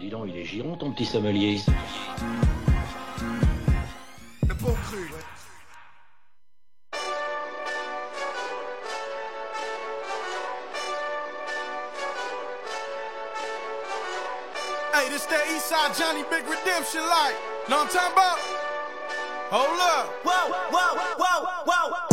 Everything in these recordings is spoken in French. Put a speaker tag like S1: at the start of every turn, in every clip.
S1: Dis donc, il est giron ton petit sommelier.
S2: Le bon cru. Hey, this that Eastside Johnny Big Redemption like. Know what I'm talking about? Hold up. Whoa, whoa, whoa, whoa, whoa.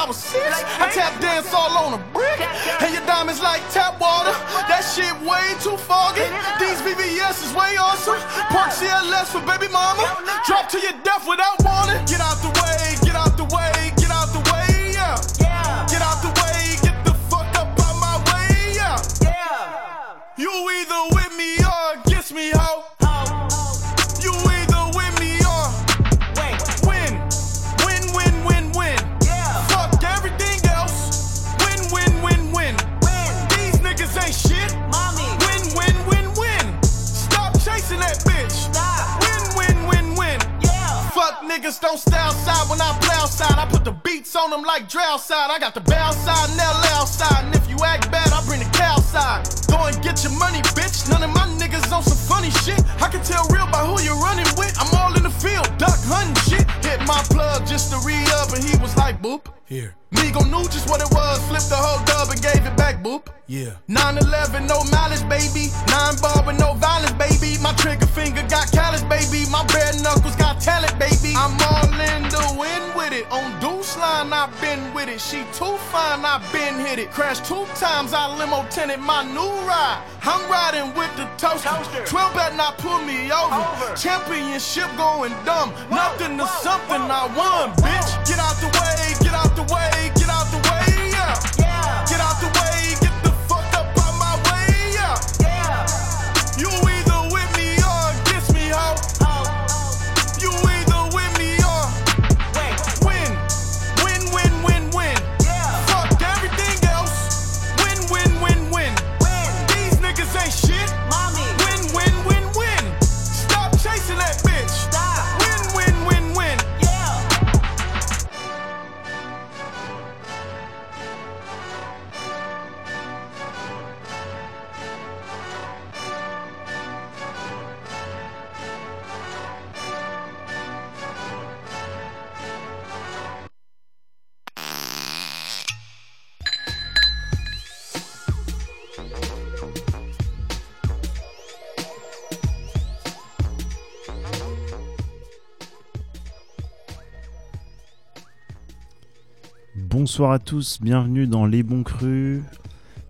S2: I was six. I tap dance all on a brick. And your diamonds like tap water. That shit way too foggy. These VVS is way awesome. Park CLS for baby mama. Drop to your death without warning. Get out the way, on them like Dre outside. I got the bow side and LA outside. And if you act bad, I bring the cow side. Go and get your money, bitch. None of my niggas on some funny shit. I can tell real by who you're running with. I'm all in the field, duck hunting shit. Hit my plug just to re up, and he was like, boop. Here. Migo knew just what it was, flipped the whole dub and gave it back, boop. Yeah. 9-11, no mileage, baby. Nine bar with no violence, baby. My trigger finger got callous, baby. My bare knuckles got talent, baby. I'm all in the wind with it. On deuce line, I've been with it. She too fine, I've been hit it. Crashed two times, I limo tented my new ride. I'm riding with the toaster. 12 better not pull me over. Championship going dumb. Nothing to something I won, bitch. Get out the way, get out the way, get out the way,
S3: Bonsoir à tous, bienvenue dans Les Bons Crus.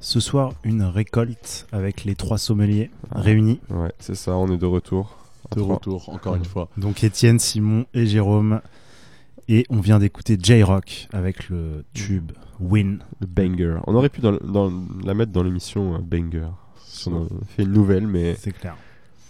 S3: Ce soir, une récolte avec les trois sommeliers réunis.
S4: Ouais, c'est ça, on est de retour.
S5: De retour, encore une fois.
S3: Donc Étienne, Simon et Jérôme. Et on vient d'écouter J-Rock avec le tube Win.
S4: Le banger. On aurait pu dans, dans- la mettre dans l'émission euh, banger. On a fait une nouvelle, mais
S3: C'est clair.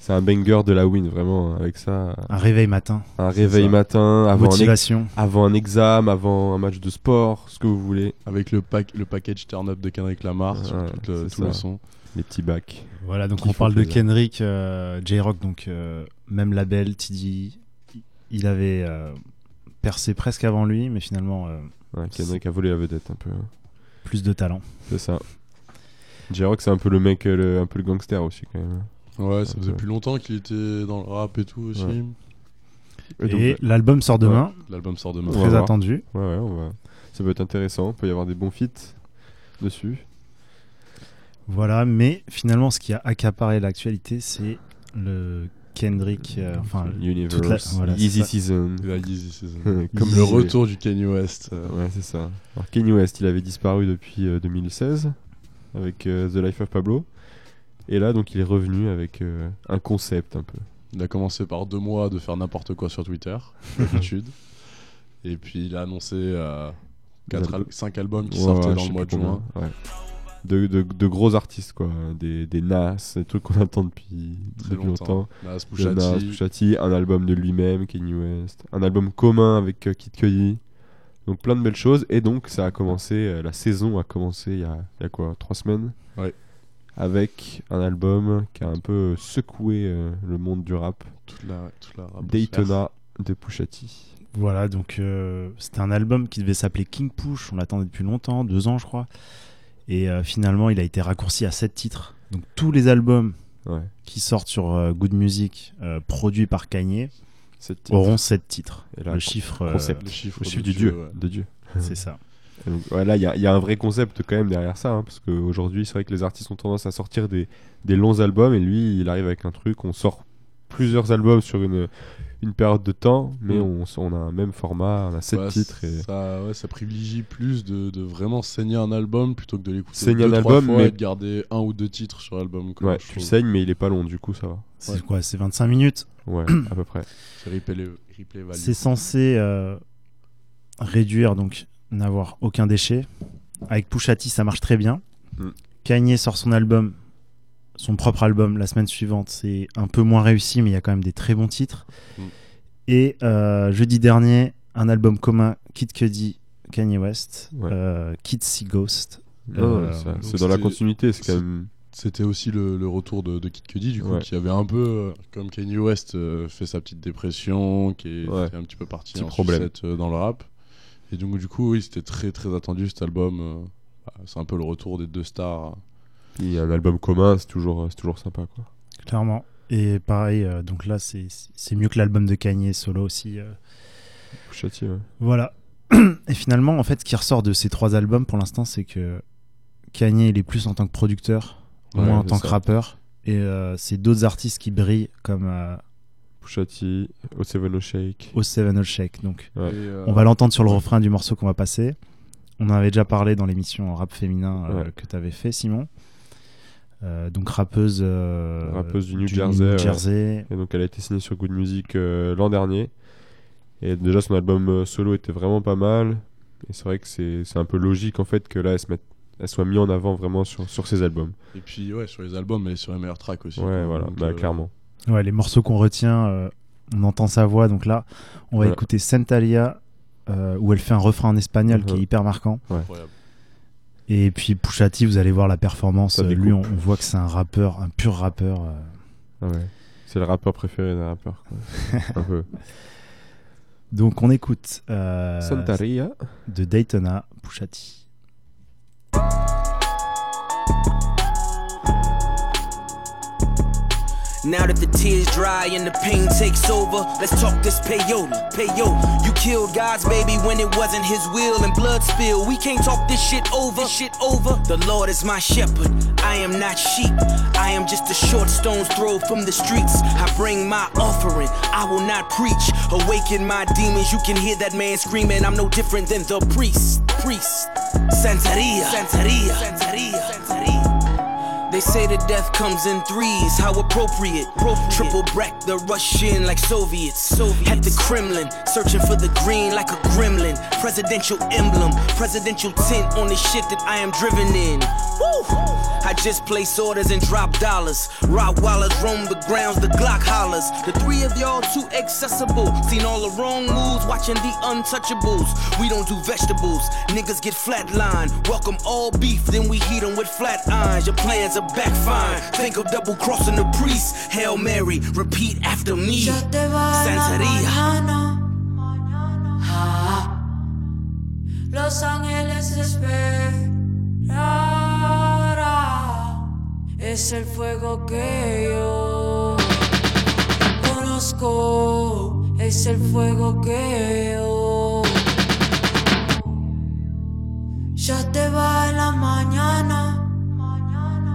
S4: C'est un banger de la win, vraiment. Avec ça,
S3: Un réveil matin,
S4: un réveil
S5: ça.
S4: matin, avant un,
S3: motivation.
S4: avant un examen, avant un match de sport, ce que vous voulez.
S5: Avec le, pack, le package turn-up de Kendrick Lamar sur tout, le, tout le son.
S4: Les petits bacs.
S3: Voilà, donc on parle de
S4: plaisir.
S3: Kendrick, euh, J-Rock, donc euh, même label, TD. Il avait euh, percé presque avant lui, mais finalement euh,
S4: Ouais, Kendrick a volé la vedette un peu. hein.
S3: plus de talent.
S4: C'est ça. J-Rock, c'est un peu le mec, le- un peu le gangster aussi, quand même.
S5: Ouais, ça faisait
S4: Ouais.
S5: plus longtemps qu'il était dans le rap et tout aussi.
S4: Ouais. Et
S3: Et l'album sort demain,
S5: L'album sort demain.
S3: Très attendu.
S4: Ouais, ouais, on va... ça peut être intéressant. Il peut y avoir des bons feats dessus.
S3: Voilà, mais finalement, ce qui a accaparé l'actualité, c'est le Kendrick, euh, enfin,
S4: Universe,
S3: toute la- voilà,
S4: Easy. Season.
S5: La Season.
S4: Comme
S5: le retour du Kanye West. euh,
S4: Ouais, c'est ça. Alors Kanye West, il avait disparu depuis euh, 2016 avec euh, The Life of Pablo. Et là, donc, il est revenu avec euh, un concept un peu.
S5: Il a commencé par deux mois de faire n'importe quoi sur Twitter, d'habitude. Et puis il a annoncé euh, quatre al- cinq albums qui
S4: Ouais,
S5: sortaient
S4: ouais,
S5: dans le mois de juin.
S4: ouais. De, de, de gros artistes, quoi. Des, des Nas, des trucs qu'on attend depuis,
S5: Très
S4: depuis longtemps.
S5: longtemps. Nas,
S4: De
S5: Pusha
S4: Nas,
S5: T.
S4: Pusha T, un album de lui-même, Kanye West, un album commun avec euh, Kid Cudi. Donc plein de belles choses. Et donc ça a commencé, euh, la saison a commencé il y a, il y a quoi, trois semaines?
S5: Ouais.
S4: Avec un album qui a un peu euh, secoué euh, le monde du rap.
S5: Toute la, toute la rap
S4: Daytona de Pusha T.
S3: Voilà, donc euh, c'était un album qui devait s'appeler King Push, on l'attendait depuis longtemps, deux ans je crois. Et euh, finalement, il a été raccourci à sept titres. Donc tous les albums
S4: Ouais.
S3: qui sortent sur euh, Good Music, euh, produits par Kanye,
S4: Sept
S3: auront sept titres.
S4: Et là,
S3: le chiffre, euh,
S4: concept.
S5: Le chiffre,
S4: Le chiffre
S5: de
S4: du dieu.
S5: ouais.
S4: De Dieu.
S3: c'est ça.
S4: Donc, ouais, là, il y, a- il y a un vrai concept quand même derrière ça, hein, parce qu'aujourd'hui, c'est vrai que les artistes ont tendance à sortir des, des longs albums, et lui, il arrive avec un truc, on sort plusieurs albums sur une, une période de temps, mais
S5: Mm.
S4: on, on a un même format, on a sept
S5: Ouais,
S4: titres. Et...
S5: ça, ouais, ça privilégie plus de, de vraiment saigner un album plutôt que de l'écouter
S4: Saigner
S5: deux,
S4: un
S5: trois
S4: album,
S5: fois
S4: mais-
S5: et de garder un ou deux titres sur l'album.
S4: Ouais, tu
S5: trouve.
S4: saignes, mais il est pas long, du coup, ça va.
S3: C'est
S5: Ouais.
S3: quoi C'est 25 minutes.
S4: Ouais, à peu près.
S5: C'est replay, replay value.
S3: C'est censé euh, réduire, donc n'avoir aucun déchet. Avec Pusha T, ça marche très bien.
S4: Mm.
S3: Kanye sort son album, son propre album, la semaine suivante. C'est un peu moins réussi, mais il y a quand même des très bons titres.
S5: Mm.
S3: Et euh, jeudi dernier, un album commun, Kid Cudi, Kanye West,
S4: Ouais.
S3: euh, Kid See Ghost.
S4: Non,
S3: Euh,
S4: c'est dans la continuité, c'est quand
S5: c'est-
S4: même.
S5: C'était aussi le, le retour de, de Kid Cudi, du coup,
S4: Ouais.
S5: qui avait un peu, euh, comme Kanye West, euh, fait sa petite dépression, qui est
S4: Ouais.
S5: qui est un petit peu parti
S4: Petit
S5: en
S4: problème.
S5: sucette, euh, dans le rap. Et donc, du coup, oui, c'était très très attendu cet album. euh, bah, c'est un peu le retour des deux stars.
S4: Puis un album commun, c'est toujours, c'est toujours sympa, quoi.
S3: Clairement. Et pareil, euh, donc là, c'est c'est mieux que l'album de Kanye solo aussi. euh.
S4: T, ouais.
S3: Voilà. Et finalement, en fait, ce qui ressort de ces trois albums pour l'instant, c'est que Kanye, il est plus en tant que producteur,
S5: Ouais,
S3: moins en tant
S5: ça.
S3: que rappeur. Et euh, c'est d'autres artistes qui brillent, comme
S4: T, O Seven O Shake.
S3: O Seven Old Shake. Donc,
S4: Ouais.
S5: Euh,
S3: on va l'entendre sur le refrain du morceau qu'on va passer. On en avait déjà parlé dans l'émission rap féminin euh,
S4: Ouais.
S3: que tu avais fait, Simon. Euh, donc rappeuse, euh,
S4: Rappeuse du New Jersey. Et donc elle a été signée sur Good Music euh, l'an dernier. Et déjà son album solo était vraiment pas mal. Et c'est vrai que c'est c'est un peu logique en fait que là elle, se mette, elle soit mise en avant vraiment sur, sur ses albums.
S5: Et puis, ouais, sur les albums, mais sur les meilleurs tracks aussi.
S4: Ouais,
S5: quoi.
S4: voilà,
S5: Donc,
S4: bah,
S5: euh,
S4: clairement.
S3: Ouais, les morceaux qu'on retient, euh, on entend sa voix. Donc là, on va écouter Santalia, euh, où elle fait un refrain en espagnol qui est hyper marquant. Et puis Pusha T, vous allez voir la performance. Euh. Lui, on, on voit que c'est un rappeur, un pur rappeur.
S4: ouais. C'est le rappeur préféré des rappeurs. quoi. un peu.
S3: Donc on écoute euh,
S4: Santaria.
S3: de Daytona, Pusha
S6: Now that the tears dry and the pain takes over, let's talk this payola, payola. You killed God's baby when it wasn't his will and blood spill. We can't talk this shit over, shit over. The Lord is my shepherd. I am not sheep. I am just a short stone's throw from the streets. I bring my offering. I will not preach. Awaken my demons. You can hear that man screaming. I'm no different than the priest. Priest. Santeria. Santeria. Santeria. Santeria. They say the death comes in threes, how appropriate. Triple brack the Russian like Soviets. At the Kremlin, searching for the green like a gremlin. Presidential emblem, presidential tint on the shit that I am driven in. Woo! I just place orders and drop dollars. Rottweilers roam the grounds, the Glock hollers. The three of y'all too accessible. Seen all the wrong moves, watching the untouchables. We don't do vegetables, niggas get flatline. Welcome all beef, then we heat heat 'em with flat irons. Your plans are backfiring. Think of double crossing the priest. Hail Mary, repeat after me.
S7: Yo te va a la
S6: Santería.
S7: Ah, Los ángeles. Es el fuego que yo conozco. Es el fuego que yo. Ya te va en la mañana.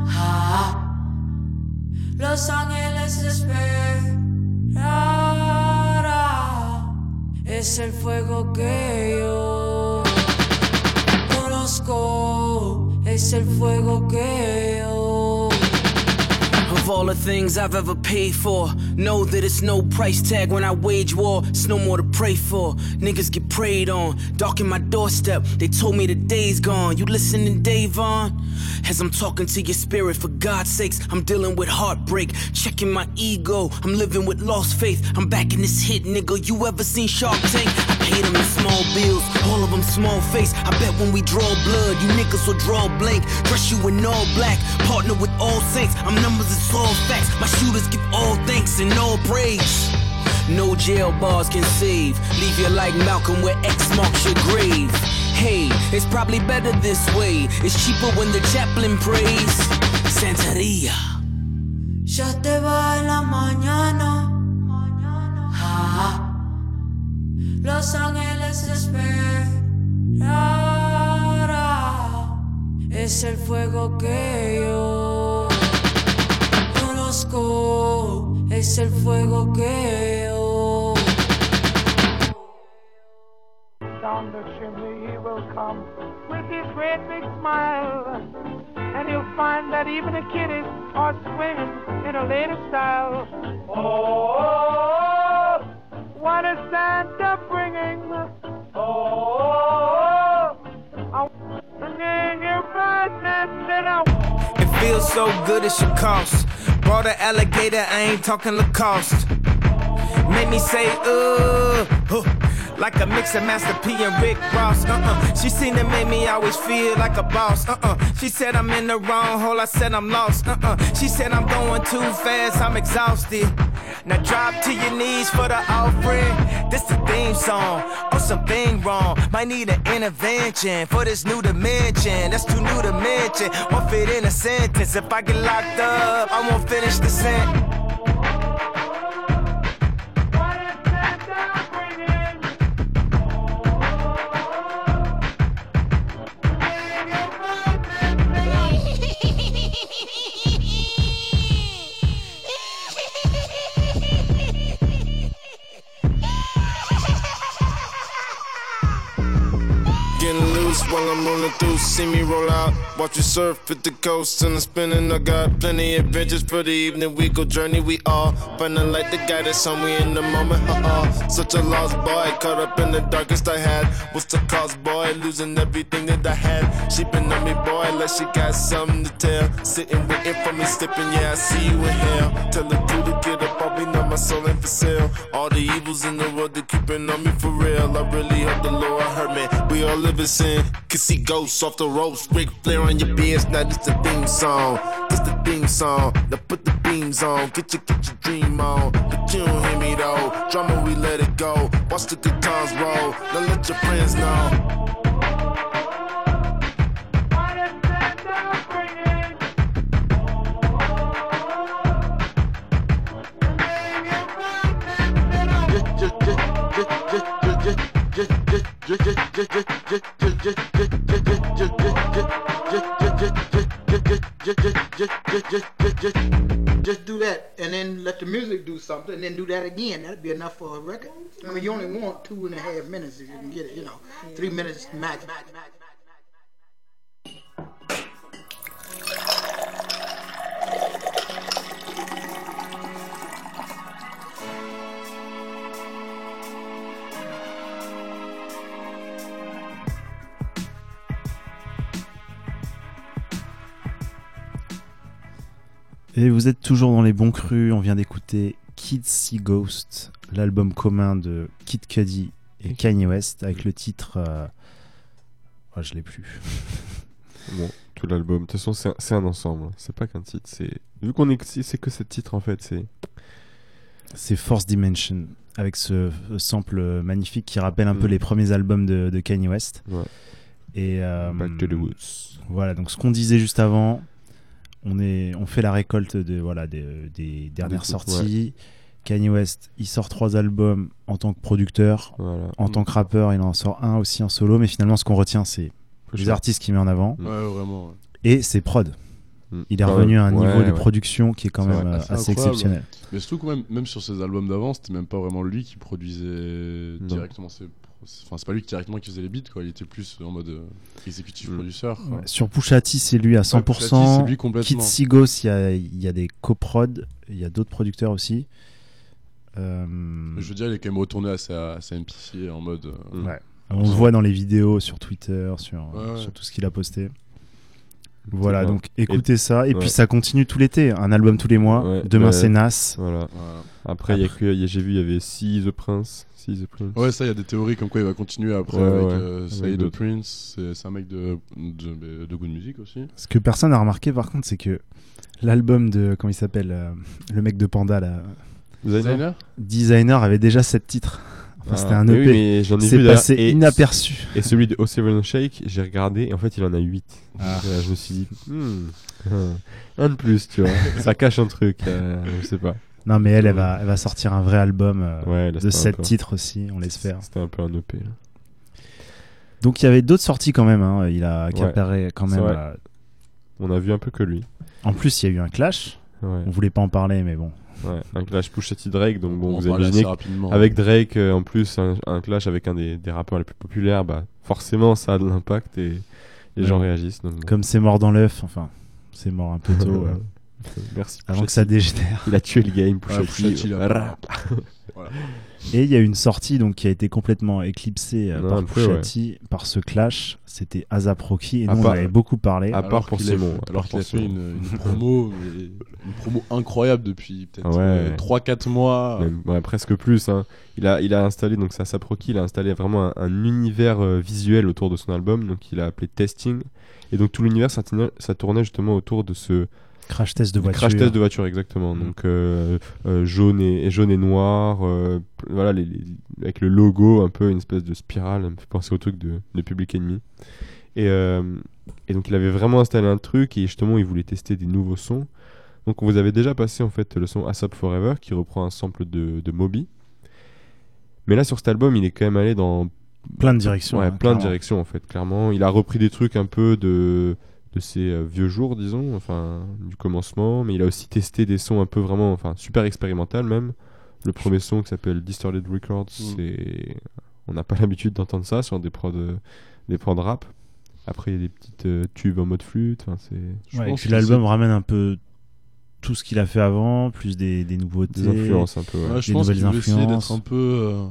S7: Ah, Los ángeles esperará. Es el fuego que yo conozco. Es el fuego que yo.
S6: Of all the things I've ever paid for, know that it's no price tag when I wage war. It's no more to pray for. Niggas get preyed on, darken my doorstep. They told me the day's gone. You listening, Davon? As I'm talking to your spirit, for God's sakes, I'm dealing with heartbreak, checking my ego. I'm living with lost faith. I'm back in this hit, nigga. You ever seen Shark Tank? Paid them in small bills, all of them small face. I bet when we draw blood, you niggas will draw blank. Dress you in all black, partner with all saints. I'm numbers, it's all facts. My shooters give all thanks and all praise. No jail bars can save. Leave you like Malcolm where X marks your grave. Hey, it's probably better this way. It's cheaper when the chaplain prays. Santeria.
S7: Ya te va en la mañana. Ah, Los ángeles esperará. Es el fuego que yo conozco. Es el fuego que yo.
S8: down the chimney he will come with his great big smile. And you'll find that even the kiddies are swinging in a lady style. Oh, what is Santa bringing? Oh,
S9: It feels so good it should cost. Brought an alligator, I ain't talking Lacoste. Made me say, uh, huh, like a mix of Master P and Rick Ross. Uh-uh. She seen it made me always feel like a boss. Uh-uh. She said I'm in the wrong hole. I said I'm lost. Uh-uh. She said I'm going too fast. I'm exhausted. Now drop to your knees for the offering. This the theme song. Or something wrong. Might need an intervention for this new dimension. That's too new to mention. Won't fit in a sentence. If I get locked up, I won't finish the sentence. While through. See me roll out. Watch you surf at the coast and I'm spinning. I got plenty of adventures for the evening. We go journey. We all finding like the guy that's on me in the moment. Uh-uh. Such a lost boy. Caught up in the darkest I had. What's the cause, boy? Losing everything that I had. She been on me, boy, like she got something to tell. Sitting waiting for me, slipping. Yeah, I see you in hell. Tell the dude to get up. I'll be now my soul ain't for sale. All the evils in the world, they keeping on me for real. I really hope the Lord hurt me. We all live in sin. Can see ghosts off the ropes. Ric Flair on your beers. Now this the theme song. This the theme song. Now put the beams on. Get your get your dream on. But you don't hear me though. Drama, we let it go. Watch the guitars roll. Now let your friends know.
S8: What is Santa bringing?
S10: Just do that and then let the music do something and then do that again. That'd be enough for a record. I mean, you only want two and a half minutes if you can get it, you know, three minutes max. max, max.
S3: Et vous êtes toujours dans les bons crus. On vient d'écouter Kids See Ghost, l'album commun de Kid Cudi et Kanye West, avec le titre. euh, oh, je l'ai plus.
S4: Bon, tout l'album. De toute façon, c'est un, c'est un ensemble. C'est pas qu'un titre. C'est vu qu'on est c'est que sept titres en fait. C'est
S3: C'est Force Dimension, avec ce sample magnifique qui rappelle un peu
S4: Mm.
S3: les premiers albums de, de Kanye West.
S4: Ouais.
S3: Et euh,
S4: Back to the Woods.
S3: Voilà, donc ce qu'on disait juste avant, on, est, on fait la récolte de, voilà, des, des dernières
S4: Des-
S3: sorties. Kanye West, il sort trois albums en tant que producteur.
S4: Voilà.
S3: En tant que rappeur, il en sort un aussi en solo, mais finalement, ce qu'on retient, c'est les
S4: Cher.
S3: artistes qu'il met en avant
S4: Mm.
S5: Ouais, vraiment. ouais.
S3: et ses prods.
S4: Mm.
S3: il est revenu à un
S4: ouais,
S3: niveau de production qui est quand
S4: C'est
S3: même euh,
S5: C'est
S3: assez exceptionnel.
S5: Mais surtout quand même, même sur ses albums d'avant, c'était même pas vraiment lui qui produisait
S4: Non.
S5: directement ses. Enfin, c'est pas lui qui directement qui faisait les beats, quoi. Il était plus en mode euh, exécutif
S4: Mm.
S5: producteur.
S3: Ouais, Sur Pusha T, c'est lui à
S5: Ouais, Pusha T,
S3: 100%.
S5: c'est lui complètement.
S3: Kid Sigos, il y a, il y a des coprods, il y a d'autres producteurs aussi. Euh,
S5: Je veux dire, il est quand même retourné à sa, à sa MPC en mode. euh.
S3: Ouais. On le voit dans les vidéos sur Twitter, sur,
S5: Ouais, ouais.
S3: sur tout ce qu'il a posté. Voilà, donc écoutez ça. Et
S4: ouais.
S3: puis ça continue tout l'été. Un album tous les mois.
S4: Ouais,
S3: Demain c'est Nas.
S4: Voilà. Après, il y a que- il y a- j'ai vu, il y avait Si The Prince. The.
S5: Ouais, ça, il y a des théories comme quoi il va continuer après
S4: Ouais,
S5: avec
S4: ouais.
S5: euh,
S4: Avec
S5: Saïd
S4: d'autres.
S5: Prince. C'est c'est un mec de, de, de good music aussi.
S3: Ce que personne n'a remarqué par contre, c'est que l'album de. Comment il s'appelle euh, Le mec de Panda, là.
S4: Designer?
S3: Designer avait déjà 7 titres. Enfin,
S4: Ah,
S3: c'était un EP.
S4: oui, mais j'en ai
S3: c'est passé
S4: et-
S3: inaperçu.
S4: Et celui de O7 Shake, j'ai regardé et en fait il en a 8.
S3: Ah.
S4: je me suis dit, hmm, un de plus, tu vois. Ça cache un truc, euh, je sais pas.
S3: Non, mais elle, elle va, elle va sortir un vrai album euh,
S4: Ouais, là,
S3: de
S4: c'était un
S3: 7
S4: peu-
S3: titres aussi, on l'espère.
S4: C'était un peu un EP. Là.
S3: Donc il y avait d'autres sorties quand même. hein. Il a accaparé quand même. euh,
S4: On a vu un peu que lui.
S3: En plus, il y a eu un clash.
S4: Ouais,
S3: On voulait pas en parler, mais bon.
S4: Ouais. Un clash Pusha T Drake, donc bon,
S5: On
S4: vous imaginez. Avec Drake, euh, en plus, un, un clash avec un des, des rappeurs les plus populaires, bah, forcément, ça a de l'impact et les
S3: Ouais.
S4: gens réagissent. Donc, bon.
S3: Comme c'est mort dans l'œuf, enfin, c'est mort un peu tôt.
S4: Merci.
S3: avant
S4: Pusha
S3: que ça dégénère.
S4: Il a tué le game, Pusha
S5: Ouais, Pusha
S4: T.
S5: T, là.
S4: Voilà.
S3: Et il y a une sortie donc qui a été complètement éclipsée euh,
S4: Non,
S3: par Pusha
S4: ouais.
S3: T, par ce clash. C'était ASAP Rocky et nous on
S4: part-
S3: avait beaucoup parlé.
S4: à part pour Simon,
S5: Alors qu'il a fait une, une promo, mais une promo incroyable depuis peut-être
S4: Ouais.
S5: euh, 3-4 mois.
S4: Ouais, presque plus. hein. Il, a, il a installé, donc ça Saproki, il a installé vraiment un, un univers euh, visuel autour de son album, donc il a appelé Testing. Et donc tout l'univers, ça tournait justement autour de ce
S3: Crash test de voiture.
S4: crash test de voiture, exactement.
S3: Mm.
S4: Donc euh, euh, jaune, et, et jaune et noir, euh, voilà, les, les- avec le logo, un peu une espèce de spirale, ça me fait penser au truc de, de Public Enemy. Et, et donc il avait vraiment installé un truc et justement il voulait tester des nouveaux sons. Donc on vous avait déjà passé en fait le son ASAP Forever qui reprend un sample de, de Moby. Mais là sur cet album il est quand même allé dans
S3: Plein de directions.
S4: ouais,
S3: hein,
S4: plein de directions en fait clairement. Il a repris des trucs un peu de de ses euh, vieux jours disons, enfin du commencement, mais il a aussi testé des sons un peu vraiment enfin super expérimental même. Le premier son qui s'appelle Distorted Records,
S5: Mm.
S4: c'est on n'a pas l'habitude d'entendre ça sur des prods euh, des prods rap. Après il y a des petites euh, tubes en mode flûte, enfin c'est
S3: Ouais, l'album ramène un peu tout ce qu'il a fait avant, plus des, des nouveautés.
S4: des influences un peu. ouais.
S5: Ouais, je
S3: des
S5: pense qu'il veut essayer d'être
S3: influences.
S5: un peu. euh,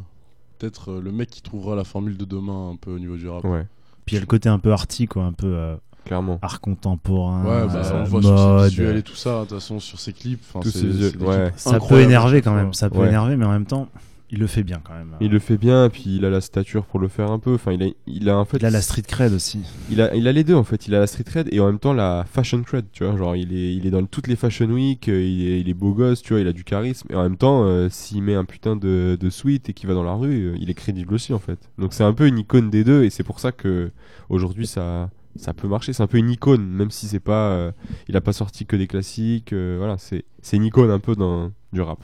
S5: Peut-être euh, le mec qui trouvera la formule de demain un peu au niveau du rap.
S4: Ouais,
S3: Puis il y a le côté un peu arty, quoi, un peu euh,
S4: clairement.
S3: art contemporain,
S5: Ouais, bah,
S3: euh,
S5: on voit sur ses
S3: mode.
S5: visuels et tout ça, de toute façon, sur ses clips.
S4: Tous ses visuels, ouais.
S5: clips
S3: Ça peut énerver quand même, ça peut
S4: Ouais.
S3: énerver, mais en même temps, il le fait bien quand même.
S4: Il le fait bien, puis il a la stature pour le faire un peu. Enfin, il a, il a en fait,
S3: Il a la street cred aussi.
S4: il a, il a les deux en fait. Il a la street cred et en même temps la fashion cred. Tu vois, genre il est, il est dans toutes les fashion week. euh, Il est, il est beau gosse. Tu vois, il a du charisme. Et en même temps, euh, s'il met un putain de, de suite et qu'il va dans la rue, euh, il est crédible aussi en fait. Donc c'est un peu une icône des deux et c'est pour ça que aujourd'hui ça, ça peut marcher. C'est un peu une icône, même si c'est pas, euh, il a pas sorti que des classiques. euh, voilà, c'est, une icône un peu dans du rap.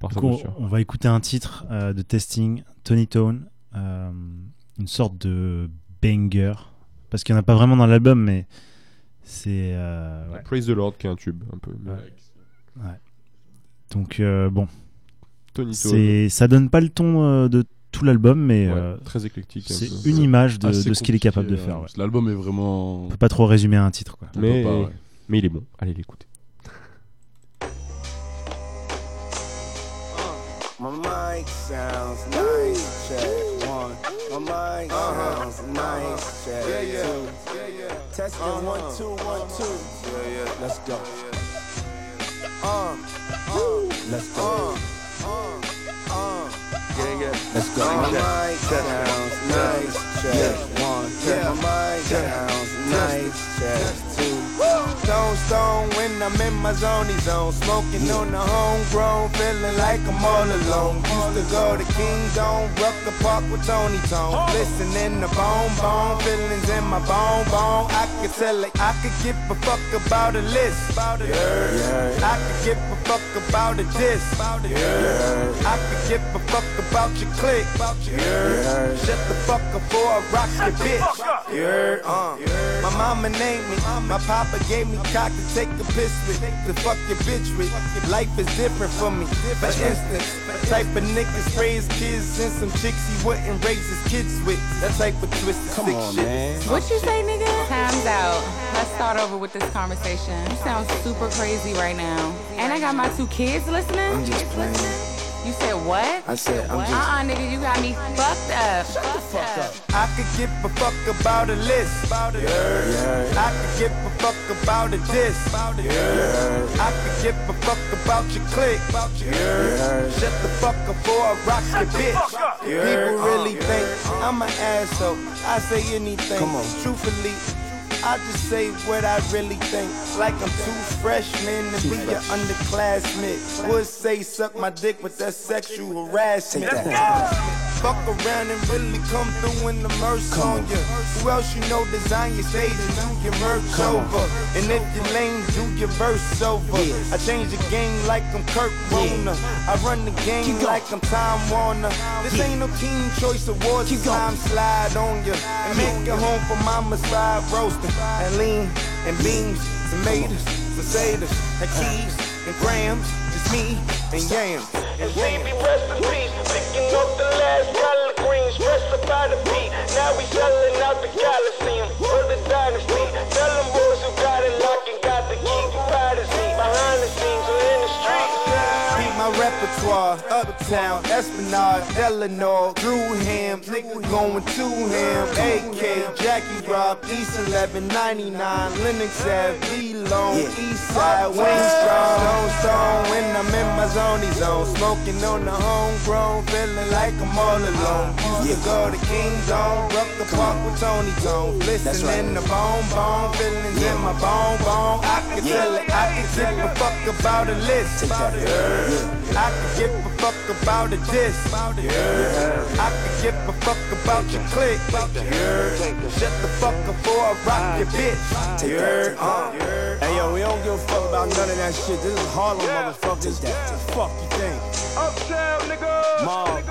S4: Par
S3: Du coup, on va écouter un titre euh, de testing, Tony Tone, une sorte de banger, parce qu'il n'y en a pas vraiment dans l'album, mais c'est ouais.
S4: Praise the Lord qui est un tube un peu.
S3: donc bon,
S4: Tony Tone.
S3: ça donne pas le ton de tout l'album, mais
S4: Ouais,
S3: euh,
S4: très éclectique.
S3: c'est
S4: peu.
S3: une image de, ce qu'il est capable de
S5: euh,
S3: faire. ouais.
S5: que L'album est vraiment.
S3: On peut pas trop résumer un titre, quoi.
S4: Mais,
S5: peut pas, ouais.
S4: mais il est bon, allez l'écouter.
S11: My mic sounds nice, check one. My mic sounds nice, check
S2: Yeah, yeah.
S11: two.
S2: Yeah, yeah.
S11: Testing one, two, one, two.
S2: Yeah, yeah.
S11: Let's go.
S2: Uh, uh,
S11: Let's go.
S2: uh, uh, uh.
S11: Yeah, yeah. Let's go. My mic sounds nice, check one.
S2: Yeah.
S11: My mic sounds nice, check two. Stone, stone, when I'm in my zone, zone. Smoking on the homegrown, feeling like I'm all alone. Used to go to Kingdom, Rucker Park with Tony Tone. Oh. Listening to bone, bone, feelings in my bone, bone. I could tell it. I could give a fuck about a list. Yeah. I could give a fuck about a diss. Yeah. I could give a fuck about your click. Yeah. Shut the fuck up before I rock your bitch. Yeah. Uh. My mama named me. My papa gave me cock to take a piss with. To fuck your bitch with. Life is different for me. For instance, type of niggas raise kids and some chicks he wouldn't raise his kids with. That type of twisted
S12: Come
S11: sick
S12: on,
S11: shit.
S12: man.
S13: What you say, nigga? Time's out. Let's start over with this conversation. You sound super crazy right now. And I got my two kids listening.
S12: I'm just playing.
S13: You said what?
S12: I said, I'm uh-uh, just.
S13: Uh-uh, nigga, you got me fucked up. Shut the fuck up.
S11: I could give a fuck about a list. Yeah. I could give a fuck about a diss. Yeah. I could give a fuck about your click. About your Yeah. Shut the fuck up before I rock your bitch. Yeah. People really uh, think I'm an asshole. I say anything.
S12: Come on.
S11: Truthfully. I just say what I really think. Like I'm two freshmen to be your underclassmen. Would say suck my dick with that sexual harassment.
S12: Take that.
S11: Fuck around and really come through in the merch on ya. Who else you know design your stage and do your merch over? And if you're lame, do your verse over. I change the game like I'm Kurt Warner. I run the game like I'm Tom Warner. This ain't no Teen Choice Awards. Keep Time slide on ya and make it home for mama's fried roasting. And lean and beans, tomatoes, potatoes, and cheese and grams. Just me and yams. And
S14: CB rest in peace, picking up the greens, up by the beat. Now we selling out the Coliseum for the dynasty. Tell them boys who got it locked and got the key. Behind the scenes or in the streets.
S11: Keep my repertoire, Uptown, Esplanade, Delano, Drewham, nigga going to him, AK, Jackie Rob, East 1199, Lennox Ave, D-Long, East Side, Wingstrong, Stone Stone, when I'm in my zone, zone, smoking on the homegrown, feeling like I'm all alone. Used to go to King Dome, Rucker Park with Tony Jones, listening to Bone Bone, feelings in my bone bone. I can tell it, I can give a fuck about a list. About Yeah. I can give a fuck about a diss. Yeah. I can give a fuck about your click. Yeah. Shut the fuck up before I rock your bitch.
S12: Take that.
S11: Uh.
S12: Hey yo, we don't give a fuck about none of that shit. This is Harlem, motherfuckers. Fuck you think?
S14: Uptown, nigga.
S12: Mob.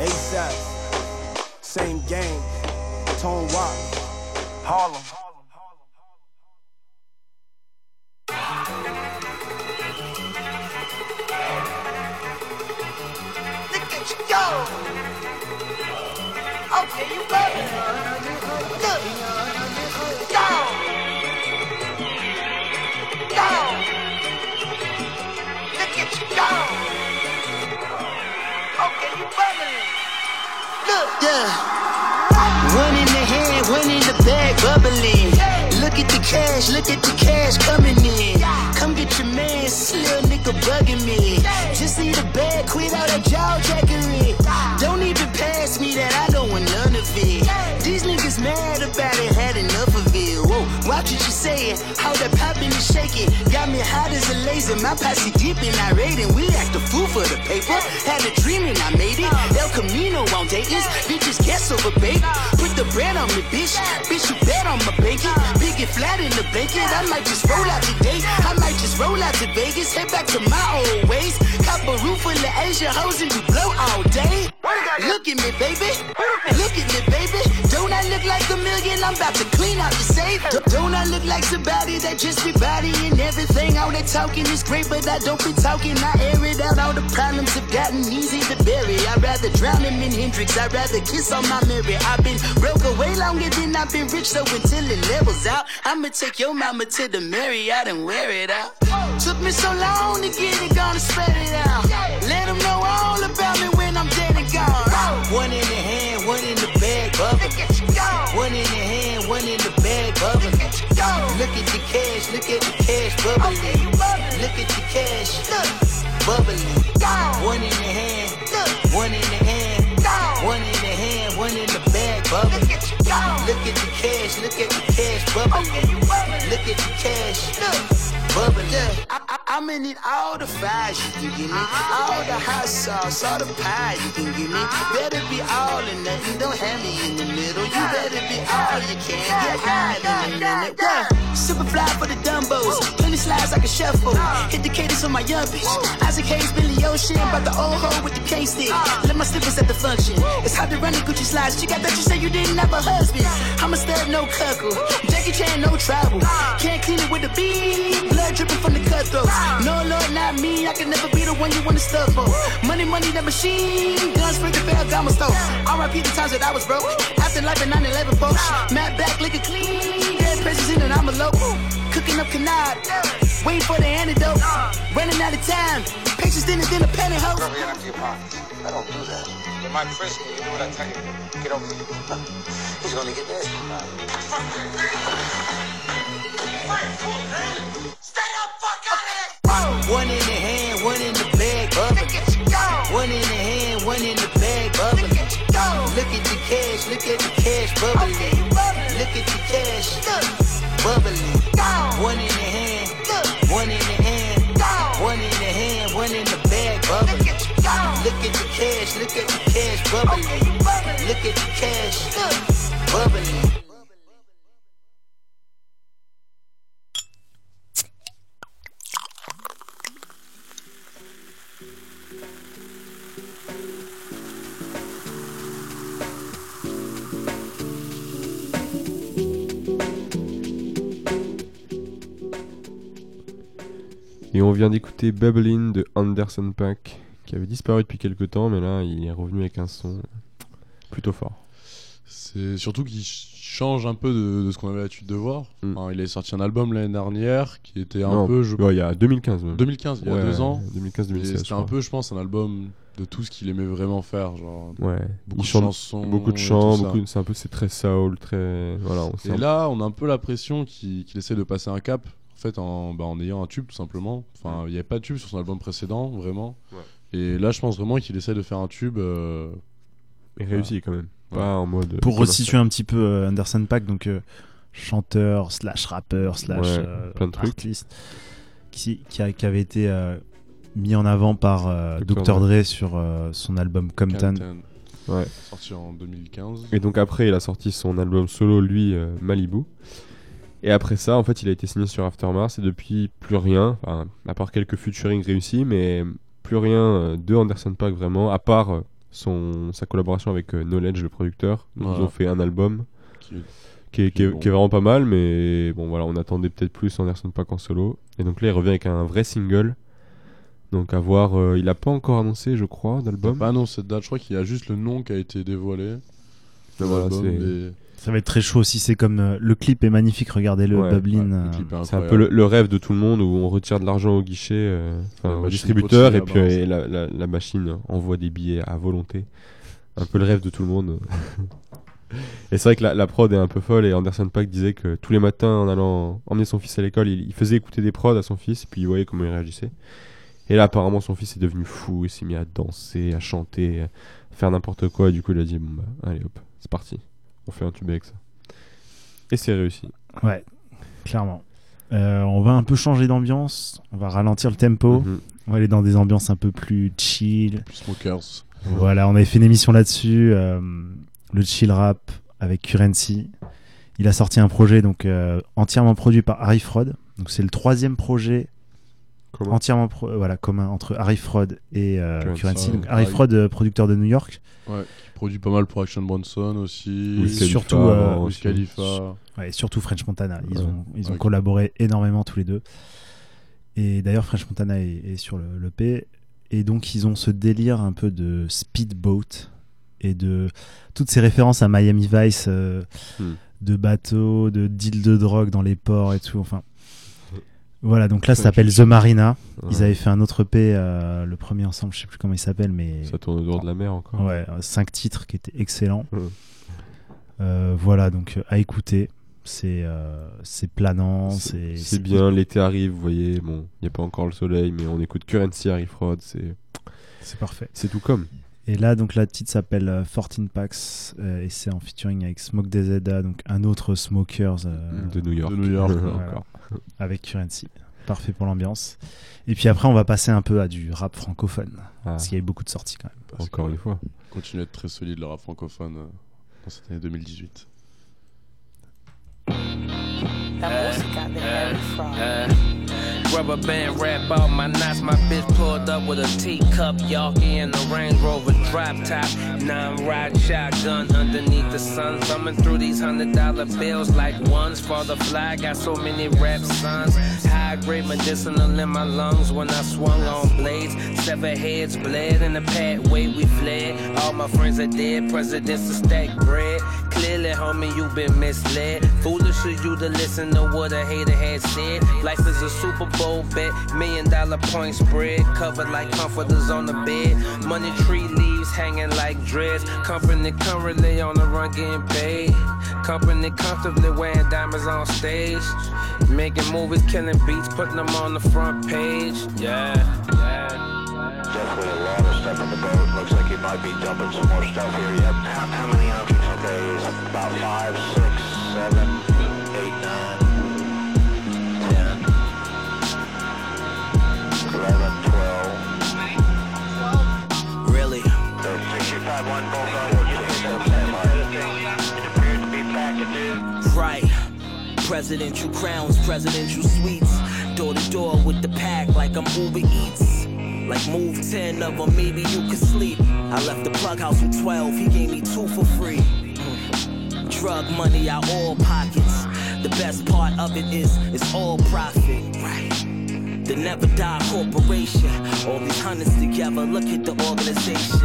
S12: ASAP. Same game. Tone Rock. Harlem.
S15: Yeah. One in the hand, one in the bag, bubbling. Look at the cash, look at the cash coming in. Come get your man, little nigga bugging me. Just need a bag, quit all that jaw jackery. Don't even pass me that, I don't want none of it. These niggas mad about it, had enough it. What you saying, how that popping and shaking. Got me hot as a laser, my posse deep and irate, we act a fool for the paper. Had a dream and I made it. El Camino on Dayton's, bitches guess over bait. Put the bread on me, bitch. Bitch, you bet on my bacon. Big and flat in the bacon. I might just roll out today. I might just roll out to Vegas. Head back to my old ways. Cop a roof full of Asian hoes and you blow all day. Look at me, baby. Look at me, baby. Don't I look like a million? I'm about to clean out the safe. Don't I look like somebody that just be bodying everything? All that talking is great, but I don't be talking. I air it out. All the problems have gotten easy to bury. I'd rather drown him in Hendrix. I'd rather kiss on my Mary. I've been broke away longer than I've been rich, so until it levels out, I'ma take your mama to the Marriott and wear it out. Took me so long to get it, gonna spread it out. Let them know all about me One in the hand, one in the bag, bubble. One in the hand, one in the bag, bubble. Look at the cash, look at the cash bubbling. Look at the cash, bubbling. One in the hand, one in the hand, one in the hand, one in the bag, bubbling. Look at the cash, look at the cash bubbling. Look at the cash, bubbling. I, I, I'm in it all the fries you can give me, all the hot sauce, all the pie you can give me. Better be all or nothing, don't have me in the middle. You better be all you can, get high in a minute. Yeah. Super fly for the dumbos, plenty slides like a shuffle. Hit the cadence on my young bitch. Isaac Hayes, Billy Ocean, but the old hoe with the K stick. Let my slippers at the function. It's hard to run the Gucci slides. She got that you say you didn't have a husband. I'm a stud, no cuckle. Jackie Chan, no travel. Can't clean it with the beat. Blood dripping from the cutthroats. No, Lord, not me. I can never be the one you wanna stuff for. Money, money, the machine. Guns, for the Ferragamo store. RIP the times that I was broke. After life in 9 11 folks. Matt back, liquor clean. Dead presses in and I'm a local. Cooking up canard. Waiting for the antidote. Running out of time. Patience dinner, then a penny house.
S16: I don't do that. You might frisk me, you do what I tell you. Get over here. He's gonna get that.
S15: One in the hand, one in the bag, uh. bubbling. One in the hand, one in the bag, uh. bubbling. Look at the cash, look at the cash bubbling. Look at the cash, bubbling. One in the hand, one in the hand, one in the hand, one in the bag, bubbling. Look at the cash, look at the cash bubbling.
S4: Et on vient d'écouter Bubbling de Anderson Paak, qui avait disparu depuis quelques temps, mais là il est revenu avec un son plutôt fort.
S5: C'est surtout qu'il ch- change un peu de, de ce qu'on avait l'habitude de voir.
S4: Mm.
S5: Enfin, il a sorti un album l'année dernière qui était un
S4: Non,
S5: peu. Je...
S4: ouais, il y a 2015 même.
S5: 2015, il y a
S4: Ouais,
S5: deux ans.
S4: 2015-2016,
S5: Et
S4: je
S5: C'était un peu, je pense, un album de tout ce qu'il aimait vraiment faire. Genre,
S4: Ouais,
S5: beaucoup
S4: il
S5: de chansons.
S4: beaucoup de chants, beaucoup c'est un peu c'est très soul, très voilà. on
S5: Et là, on a un peu l'impression qu'il qu'il essaie de passer un cap, en fait, en, bah, en ayant un tube, tout simplement. Enfin, il n'y avait pas de tube sur son album précédent, vraiment. Et là, je pense vraiment qu'il essaie de faire un tube. euh,
S4: Et réussi quand même. Pas en mode.
S3: Pour resituer un petit peu euh, Anderson Paak, donc euh, chanteur, slash rappeur, slash
S4: Ouais,
S3: euh,
S4: plein de
S3: artiste, qui, qui, a- qui avait été euh, mis en avant par euh,
S4: Dr.
S3: Dr.
S4: Dre.
S3: Sur euh, son album Compton.
S5: Compton,
S4: Ouais.
S5: Sorti en 2015.
S4: Et donc après, il a sorti son album solo, lui, euh, Malibu. Et après ça, en fait, il a été signé sur Aftermath et depuis plus rien, enfin, à part quelques featuring réussis, mais plus rien euh, de Anderson Paak vraiment, à part euh, son, sa collaboration avec euh, Knowledge, le producteur. Donc, Ils ont fait un album
S5: Qui-
S4: qui est,
S5: qui
S4: qui
S5: est
S4: est-
S5: bon.
S4: qui est vraiment pas mal, mais bon voilà, on attendait peut-être plus Anderson Paak en solo. Et donc là, il revient avec un vrai single. Donc à voir, euh, il a pas encore annoncé, je crois, d'album.
S5: Pas non, cette date, je crois qu'il y a juste le nom qui a été dévoilé. de
S4: Voilà,
S5: l'album,
S4: c'est-
S5: mais-
S3: Ça va être très chaud aussi. C'est comme euh, le clip est magnifique. Regardez-le,
S4: Ouais,
S5: ouais,
S3: euh,
S5: le clip est
S4: C'est un
S5: incroyable.
S4: peu le, le rêve de tout le monde où on retire de l'argent au guichet, euh, enfin,
S5: La
S4: au
S5: machine
S4: distributeur, et
S5: continue
S4: puis
S5: à
S4: euh, la, la- la machine envoie des billets à volonté. Un peu le rêve de tout le monde. et c'est vrai que la, la prod est un peu folle et Anderson Paak disait que tous les matins en allant emmener son fils à l'école, il, il faisait écouter des prods à son fils puis il voyait comment il réagissait. Et là apparemment son fils est devenu fou, il s'est mis à danser, à chanter, à faire n'importe quoi et du coup il a dit bon bah allez hop, c'est parti, on fait un tube avec ça. Et c'est réussi.
S3: Ouais, clairement. Euh, on va un peu changer d'ambiance. On va ralentir le tempo.
S4: Mhm.
S3: On va aller dans des ambiances un peu plus chill.
S5: Plus Smokers.
S3: Voilà, on avait fait une émission là-dessus, euh, le chill rap avec Currency. Il a sorti un projet donc euh, entièrement produit par Harry Fraud. Donc c'est le troisième projet Entièrement pro- euh, voilà commun entre Harry Fraud et euh,
S4: Currency.
S3: Currency. Donc
S5: Ouais,
S3: Harry
S5: Harry-
S3: Fraud, euh, producteur de New York.
S5: Ouais, qui produit pas mal pour Action Bronson aussi.
S4: Wiz Khalifa
S3: surtout, euh,
S5: Wiz
S4: aussi.
S5: Khalifa.
S3: Ouais, et surtout French Montana. Ils
S4: Ouais.
S3: ont, ils ont
S5: Ouais.
S3: collaboré énormément tous les deux. Et d'ailleurs, French Montana est, est sur le, le P. Et donc, ils ont ce délire un peu de speedboat et de toutes ces références à Miami Vice, euh,
S4: Hmm.
S3: de bateaux, de deal de drogue dans les ports et tout. Enfin, voilà. Donc là, ça s'appelle The Marina.
S4: Ouais.
S3: Ils avaient fait un autre P, euh, le premier ensemble, je sais plus comment il s'appelle, mais
S4: Ça tourne au dehors de la mer encore.
S3: Ouais, euh, cinq titres qui étaient excellents.
S4: Ouais.
S3: Euh, voilà, donc euh, à écouter. C'est euh, c'est planant, c'est
S4: C'est bien, l'été arrive, vous voyez, bon, il n'y a pas encore le soleil, mais on écoute Currency, Harry Fraud, c'est
S3: c'est parfait.
S4: c'est tout comme.
S3: Et là, donc la titre s'appelle euh, 14 Packs euh, et c'est en featuring avec Smoke DZA, donc un autre Smokers euh,
S4: de New York.
S5: De New York,
S3: voilà,
S4: encore.
S3: Avec Currency. parfait pour l'ambiance. Et puis après, on va passer un peu à du rap francophone.
S4: Ah.
S3: Parce qu'il y a eu beaucoup de sorties quand même.
S5: Parce
S4: Encore une fois.
S5: Continue à être très solide le rap francophone euh, dans cette année 2018.
S6: Rubber band wrap all my knots. My bitch pulled up with a teacup, Yorkie and a Range Rover drop top. Nine ride shotgun underneath the sun. Thumbing through these hundred dollar bills like ones for the fly. Got so many rap sons. High grade medicinal in my lungs when I swung on blades. Seven heads bled in the pathway we fled. All my friends are dead. Presidents to stack bread. Clearly, homie, you've been misled. Foolish of you to listen to what a hater had said. Life is a Super Bowl bet, million dollar point spread. Covered like comforters on the bed. Money tree leaves hanging like dreads. Company currently on the run getting paid. Company comfortably wearing diamonds on stage. Making movies, killing beats, putting them on the front page. Yeah.
S16: Definitely a lot of stuff on the boat. Looks like he might be dumping some more stuff here. Yep. How, how many ounces? It's about five, six, seven, eight, nine, ten, eleven, twelve.
S6: Really?
S16: So 65 one both you think of that It appears to be packages.
S6: Right. Presidential crowns, presidential suites. Door to door with the pack like I'm Uber Eats. Like move 10 of them, maybe you could sleep. I left the plug house with 12, he gave me two for free. Drug money out all pockets. The best part of it is it's all profit. Right. The Never Die Corporation. All these hundreds together, look at the organization.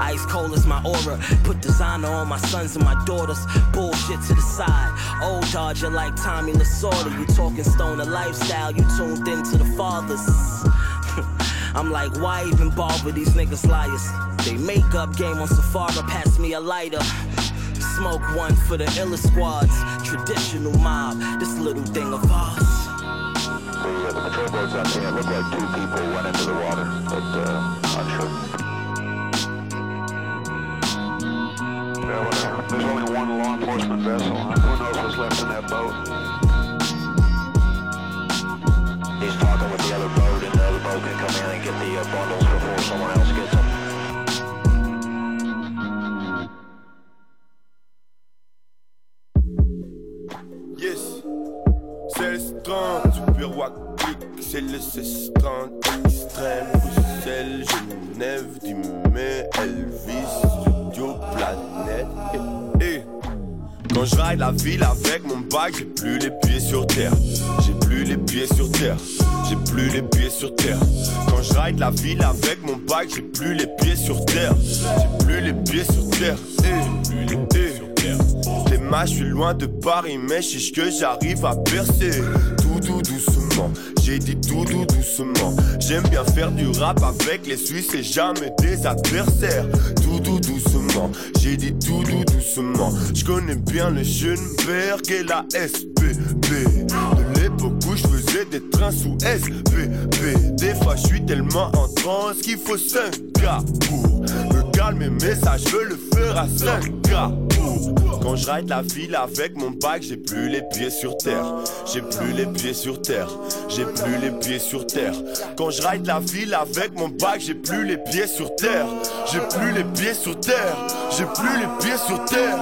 S6: Ice cold is my aura. Put designer on my sons and my daughters. Bullshit to the side. Old Dodger like Tommy Lasorda. You talking stoner lifestyle, you tuned into the fathers. I'm like, why even bother these niggas liars? They make up game on Safari, pass me a lighter. Smoke one for the illest squads. Traditional mob, this little thing of ours.
S16: The, uh, the patrol boats out there look like two people went into the water, but uh, not sure. Yeah. There's only one law enforcement vessel. Who knows what's left in that boat?
S17: Ville avec mon bike, j'ai plus les pieds sur terre. J'ai plus les pieds sur terre. J'ai plus les pieds sur terre. Quand je ride la ville avec mon bike, j'ai plus les pieds sur terre. J'ai plus les pieds sur terre. Eh, plus les pieds matchs, je suis loin de Paris, mais chiche que j'arrive à percer. Tout doux doucement, j'ai dit tout doux doucement. J'aime bien faire du rap avec les Suisses et jamais des adversaires. Tout doux doucement, j'ai dit tout doux doucement. Je connais bien le Schönberg et la SPB. De l'époque où je faisais des trains sous SPB. Des fois, je suis tellement en transe qu'il faut 5 gars pour mais ça, je veux le faire à 5 gars pour. Quand je ride la ville avec mon bike, j'ai plus les pieds sur terre. J'ai plus les pieds sur terre. J'ai plus les pieds sur terre. Quand je ride la ville avec mon bike, j'ai plus les pieds sur terre. J'ai plus les pieds sur terre. J'ai plus les pieds sur terre.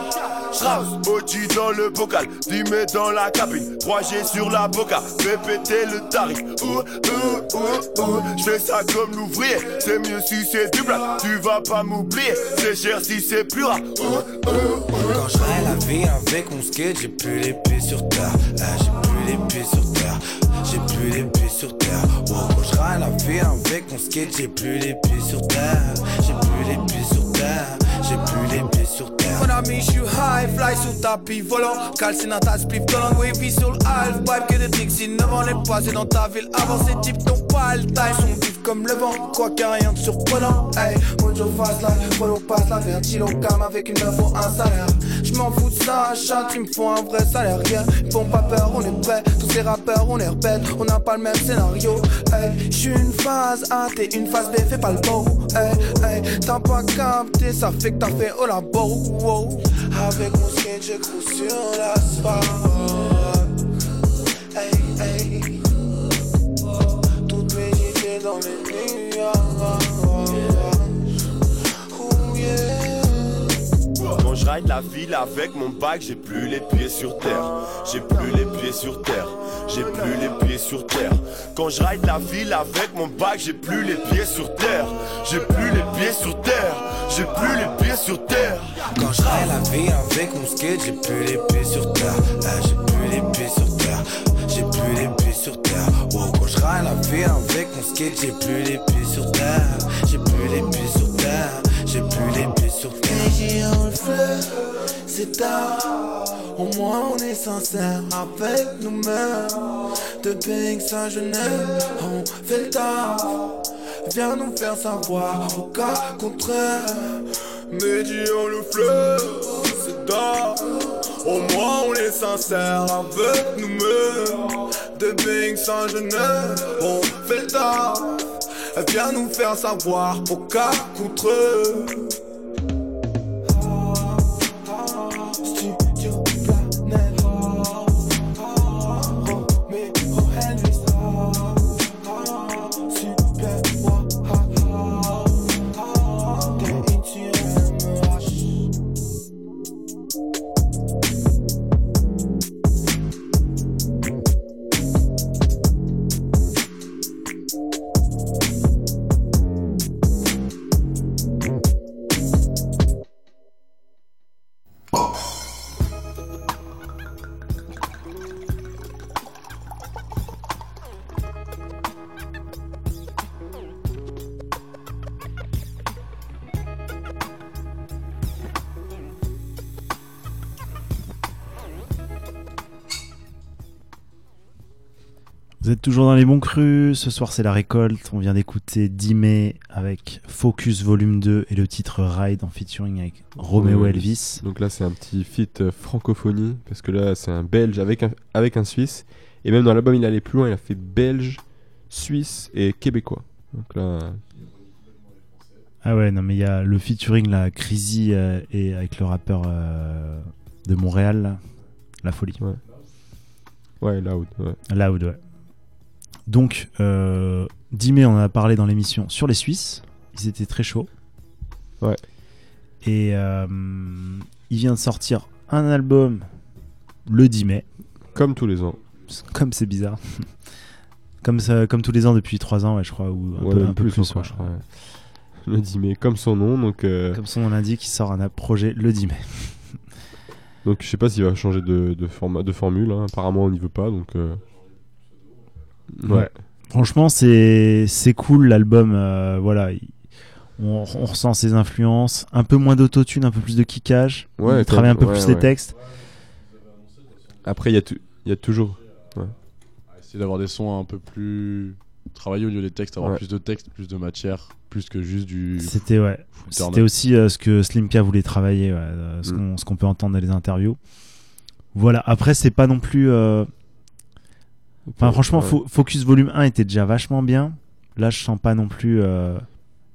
S17: Strauss, Oji dans le bocal, Dimé dans la cabine, 3G sur la boca, fais péter le tarif. Ouh, ouh, ouh, ouh, je fais ça comme l'ouvrier, c'est mieux si c'est du black, tu vas pas m'oublier, c'est cher si c'est plus rare. Ouh, ouh, ouh.
S18: Quand ride la vie avec mon skate, j'ai plus les pieds sur terre. Là, j'ai plus les pieds sur terre. J'ai plus les pieds sur terre. Wow, quand ride la vie avec mon skate, j'ai plus les pieds sur terre. J'ai plus les pieds sur terre. J'ai plus les pieds sur terre.
S19: Mon ami, je suis high, fly sous tapis volant. Calcine dans ta spliff, dans puis sur le half pipe. Que des Dixie, 9 ans les passés dans ta ville. Avant ces types n'ont pas le time, sont vifs comme le vent. Quoi a rien de surprenant. Hey, Mojo fast life, follow passe la faire chilo cam avec une meuf ou un salaire. J'm'en fous de ça, chat, ils me font un vrai salaire. Rien, ils font pas peur, on est prêts. Tous ces rappeurs, on les répète, on n'a pas le même scénario. Hey, j'suis une phase A, t'es une phase B, fais pas le beau hey, hey, t'as pas capté, ça fait que t'as fait au labo, wow. Avec mon skin, je cours sur l'asphalte. Hey, hey. Toutes mes idées dans les nuages. Ah, ah.
S17: La ville avec mon bac, j'ai plus les pieds sur terre. J'ai plus les pieds sur terre. J'ai plus les pieds sur terre. Quand je ride la ville avec mon bac, j'ai plus les pieds sur terre. J'ai plus les pieds sur terre. J'ai plus les pieds sur terre.
S18: Quand je ride la vie avec mon skate, j'ai plus les pieds sur terre. Ah, j'ai plus les pieds sur terre. J'ai plus les pieds sur terre. Quand je ride la vie avec mon skate, j'ai plus les pieds sur terre. J'ai plus les pieds sur terre. J'ai plus les pieds sur terre.
S19: J'ai on le fait, c'est tard. Au moins on est sincère avec nous-mêmes. De Banks à Genève, on fait le taf. Viens nous faire savoir au cas contraire.
S17: Mehdi on le fleur, c'est tard. Au moins on est sincère avec nous-mêmes.
S19: De Banks à Genève, on fait le taf. Viens nous faire savoir au cas. Studio
S3: êtes toujours dans les bons crus. Ce soir, c'est la récolte. On vient d'écouter 10 mai avec Focus Volume 2 et le titre Ride en featuring avec Romeo Elvis.
S4: Donc là, c'est un petit feat euh, francophonie, parce que là, c'est un belge avec un, avec un suisse. Et même dans l'album, il allait plus loin, il a fait belge, suisse et québécois. Donc là,
S3: Ah ouais, non, mais il y a le featuring, là, Crazy euh, et avec le rappeur euh, de Montréal, là. la folie.
S4: Ouais. Ouais, Loud. Ouais.
S3: Loud, ouais. Donc, euh, 10 mai, on en a parlé dans l'émission sur les Suisses. Ils étaient très chauds.
S4: Ouais.
S3: Et euh, il vient de sortir un album le 10 mai.
S4: Comme tous les ans.
S3: Comme c'est bizarre. comme, ça, comme tous les ans depuis 3 ans, ouais, je crois. Ou un
S4: Ouais,
S3: peu, un peu
S4: plus,
S3: ouais.
S4: je crois, ouais. Le 10 mai, comme son nom. Donc, euh,
S3: Comme son nom l'indique, il sort un projet le 10 mai.
S4: donc je sais pas s'il va changer de, de, format, de formule. hein. Apparemment, on n'y veut pas. Donc, euh,
S3: Ouais. Franchement, c'est c'est cool l'album. euh, voilà, il- on, on ressent ses influences. Un peu moins d'autotune, un peu plus de kickage.
S4: Ouais,
S3: il travaille un peu
S4: ouais,
S3: plus
S4: ouais.
S3: les textes.
S4: Après, il y, a il y a toujours. Ouais.
S5: Essayer d'avoir des sons un peu plus travaillés au lieu des textes, avoir
S4: Ouais.
S5: plus de textes, plus de matière, plus que juste du.
S3: C'était ouais. C'était aussi euh, ce que Slimpia voulait travailler, ouais, euh, ce
S4: Mm.
S3: qu'on ce qu'on peut entendre dans les interviews. Voilà. Après, c'est pas non plus. Enfin, franchement,
S4: Ouais.
S3: Fo- Focus Volume 1 était déjà vachement bien. Là, je sens pas non plus euh,